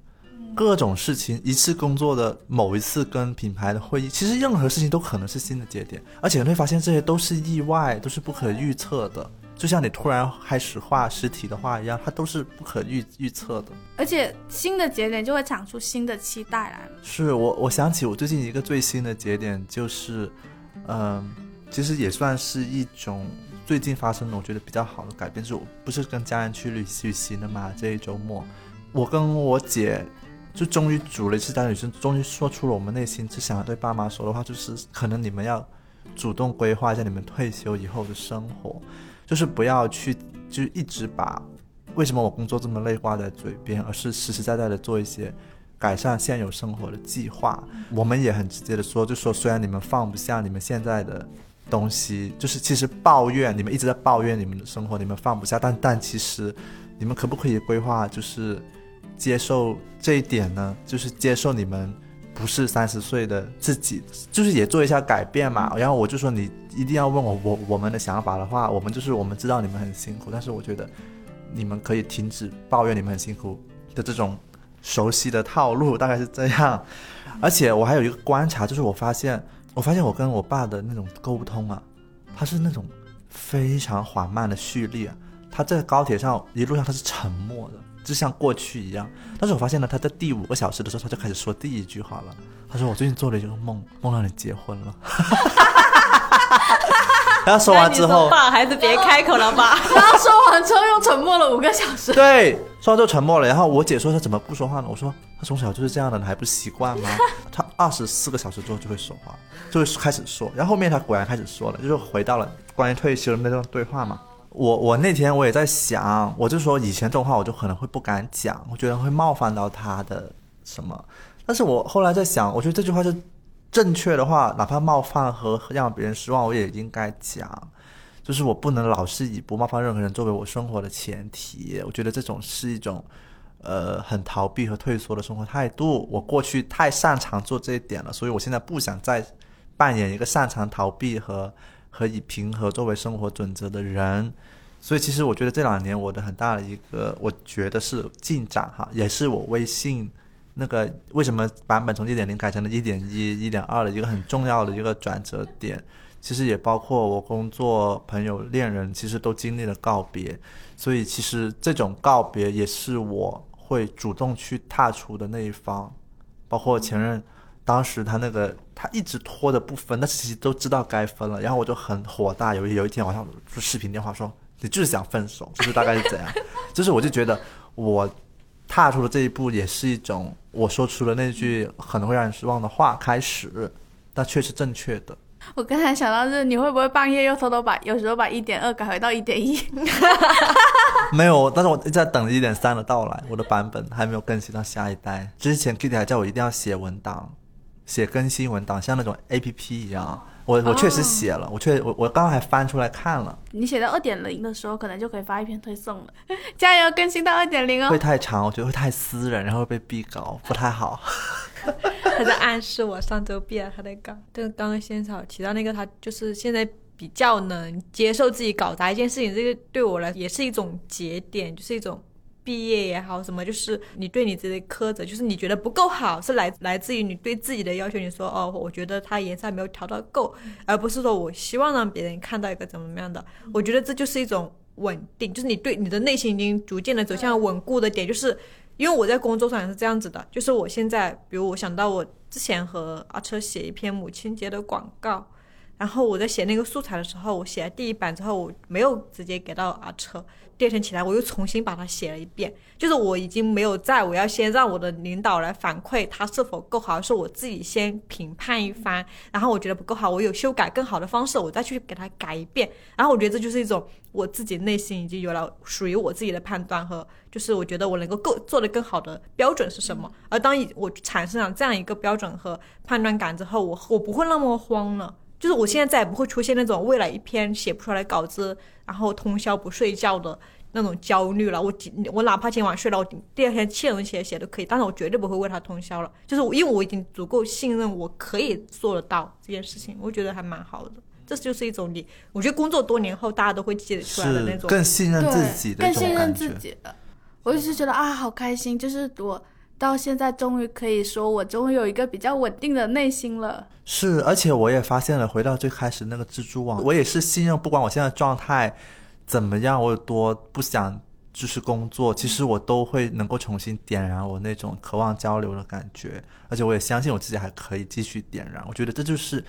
各种事情，一次工作的某一次跟品牌的会议，其实任何事情都可能是新的节点，而且你会发现这些都是意外，都是不可预测的。就像你突然开始画实体的画一样，它都是不可预预测的。而且新的节点就会产出新的期待来。是我，我想起我最近一个最新的节点就是，嗯，其实也算是一种最近发生的我觉得比较好的改变，就是我不是跟家人去旅旅行的嘛，这一周末，我跟我姐。就终于组了一次单女生，终于说出了我们内心只想要对爸妈说的话，就是可能你们要主动规划一下你们退休以后的生活，就是不要去就一直把为什么我工作这么累挂在嘴边，而是实实在在的做一些改善现有生活的计划。我们也很直接的说，就说虽然你们放不下你们现在的东西，就是其实抱怨你们一直在抱怨你们的生活，你们放不下，但但其实你们可不可以规划就是。接受这一点呢，就是接受你们不是三十岁的自己，就是也做一下改变嘛。然后我就说，你一定要问我我我们的想法的话，我们就是我们知道你们很辛苦，但是我觉得你们可以停止抱怨你们很辛苦的这种熟悉的套路，大概是这样。而且我还有一个观察，就是我发现，我发现我跟我爸的那种沟通啊，他是那种非常缓慢的蓄力啊，他在高铁上一路上他是沉默的。就像过去一样。但是我发现呢，他在第五个小时的时候，他就开始说第一句话了。他说：“我最近做了一个梦，梦到你结婚了。”然后说完之后，爸孩子别开口了吧。然后说完之后又沉默了五个小时。(laughs) 对，说完之后沉默了。然后我姐说他怎么不说话呢？我说他从小就是这样的，你还不习惯吗？(laughs) 他二十四个小时之后就会说话，就会开始说。然后后面他果然开始说了，就是回到了关于退休的那段对话嘛。我我那天我也在想，我就说以前这种话我就可能会不敢讲，我觉得会冒犯到他的什么。但是我后来在想，我觉得这句话是。正确的话，哪怕冒犯和让别人失望，我也应该讲。就是我不能老是以不冒犯任何人作为我生活的前提。我觉得这种是一种，呃，很逃避和退缩的生活态度。我过去太擅长做这一点了，所以我现在不想再扮演一个擅长逃避和和以平和作为生活准则的人。所以，其实我觉得这两年我的很大的一个，我觉得是进展哈，也是我微信。那个为什么版本从一点零改成了一点一、一点二的一个很重要的一个转折点，其实也包括我工作、朋友、恋人，其实都经历了告别，所以其实这种告别也是我会主动去踏出的那一方。包括前任，当时他那个他一直拖着不分，但是其实都知道该分了，然后我就很火大，有有一天晚上就视频电话说你就是想分手，就是大概是怎样，(laughs) 就是我就觉得我。踏出了这一步，也是一种我说出了那句可能会让人失望的话开始，但却是正确的。我刚才想到是，你会不会半夜又偷偷把有时候把一点二改回到一点一？(laughs) 没有，但是我一直在等一点三的到来，我的版本还没有更新到下一代。之前 Kitty 还叫我一定要写文档，写更新文档，像那种 A P P 一样。我我确实写了，我确我我刚刚还翻出来看了。你写到二点零的时候，可能就可以发一篇推送了。(laughs) 加油，更新到二点零哦！会太长，我觉得会太私人，然后会被毙稿，不太好。(laughs) 他在暗示我上周毙了他的稿。对，刚刚仙草提到那个，他就是现在比较能接受自己搞砸一件事情，这个对我来也是一种节点，就是一种。毕业也好，什么就是你对你自己的苛责，就是你觉得不够好，是来来自于你对自己的要求。你说哦，我觉得它颜色没有调到够，而不是说我希望让别人看到一个怎么样的。我觉得这就是一种稳定，就是你对你的内心已经逐渐的走向稳固的点。就是因为我在工作上也是这样子的，就是我现在，比如我想到我之前和阿车写一篇母亲节的广告。然后我在写那个素材的时候，我写了第一版之后，我没有直接给到阿车。第二天起来，我又重新把它写了一遍。就是我已经没有在我要先让我的领导来反馈他是否够好，是我自己先评判一番。然后我觉得不够好，我有修改更好的方式，我再去给他改一遍。然后我觉得这就是一种我自己内心已经有了属于我自己的判断和，就是我觉得我能够够做的更好的标准是什么。而当我产生了这样一个标准和判断感之后，我我不会那么慌了。就是我现在再也不会出现那种为了一篇写不出来稿子，然后通宵不睡觉的那种焦虑了。我我哪怕今晚睡了，我第二天七点钟起来写都可以，但是我绝对不会为他通宵了。就是因为我已经足够信任，我可以做得到这件事情，我觉得还蛮好的。这就是一种你，我觉得工作多年后大家都会记得出来的那种，更信任自己的更信任自己的。我就是觉得啊，好开心，就是我。到现在终于可以说，我终于有一个比较稳定的内心了。是，而且我也发现了，回到最开始那个蜘蛛网，我也是信任，不管我现在状态怎么样，我有多不想就是工作，其实我都会能够重新点燃我那种渴望交流的感觉，而且我也相信我自己还可以继续点燃。我觉得这就是。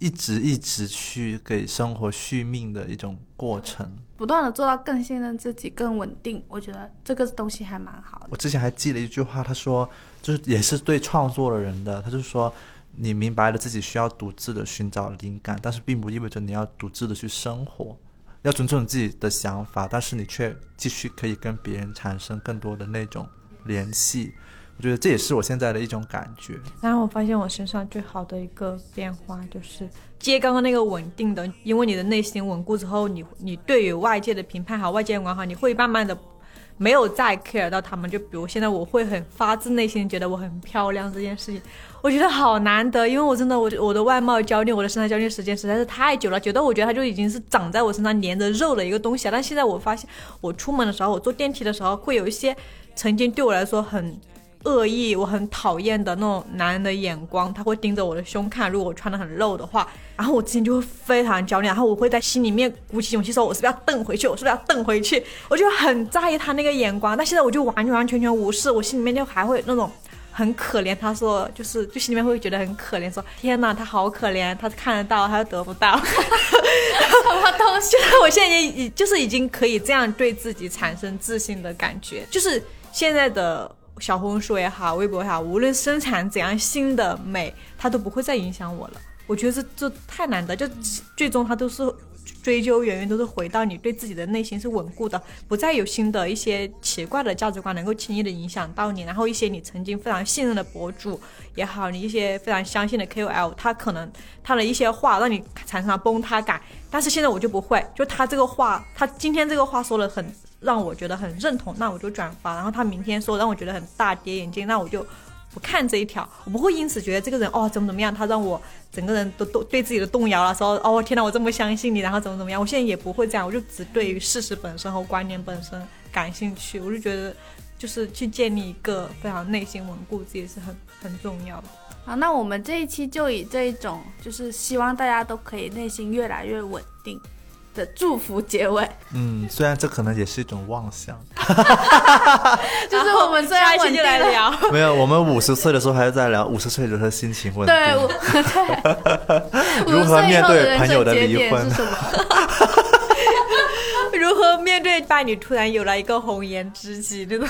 一直一直去给生活续命的一种过程，不断的做到更信任自己、更稳定，我觉得这个东西还蛮好的。我之前还记了一句话，他说，就是也是对创作的人的，他就说，你明白了自己需要独自的寻找灵感，但是并不意味着你要独自的去生活，要尊重自己的想法，但是你却继续可以跟别人产生更多的那种联系。我觉得这也是我现在的一种感觉。然后我发现我身上最好的一个变化就是接刚刚那个稳定的，因为你的内心稳固之后，你你对于外界的评判好，外界眼光好，你会慢慢的没有再 care 到他们。就比如现在我会很发自内心觉得我很漂亮这件事情，我觉得好难得，因为我真的我我的外貌焦虑，我的身材焦虑时间实在是太久了，久到我觉得它就已经是长在我身上连着肉的一个东西。但现在我发现，我出门的时候，我坐电梯的时候，会有一些曾经对我来说很。恶意、我很讨厌的那种男人的眼光，他会盯着我的胸看。如果我穿的很露的话，然后我之前就会非常焦虑，然后我会在心里面鼓起勇气说，我是不是要瞪回去？我是不是要瞪回去？我就很在意他那个眼光。但现在我就完完完全全无视，我心里面就还会那种。很可怜，他说就是就心里面会觉得很可怜，说天哪，他好可怜，他看得到，他又得不到，什么东西？我现在已就是已经可以这样对自己产生自信的感觉，就是现在的小红书也好，微博也好，无论生产怎样新的美，它都不会再影响我了。我觉得这这太难得，就最终它都是。追究远远都是回到你对自己的内心是稳固的，不再有新的一些奇怪的价值观能够轻易的影响到你。然后一些你曾经非常信任的博主也好，你一些非常相信的 KOL，他可能他的一些话让你产生了崩塌感。但是现在我就不会，就他这个话，他今天这个话说的很让我觉得很认同，那我就转发。然后他明天说让我觉得很大跌眼镜，那我就。不看这一条，我不会因此觉得这个人哦怎么怎么样，他让我整个人都都对自己的动摇了，说哦天哪，我这么相信你，然后怎么怎么样，我现在也不会这样，我就只对于事实本身和观点本身感兴趣，我就觉得就是去建立一个非常内心稳固自己是很很重要的。好，那我们这一期就以这一种，就是希望大家都可以内心越来越稳定。的祝福结尾，嗯，虽然这可能也是一种妄想，(laughs) 就是我们下一期就来聊。(laughs) 没有，我们五十岁的时候还是在聊五十岁的时候心情稳定，(laughs) 对，如何面对朋友的离婚？如何面对伴侣突然有了一个红颜知己？这个。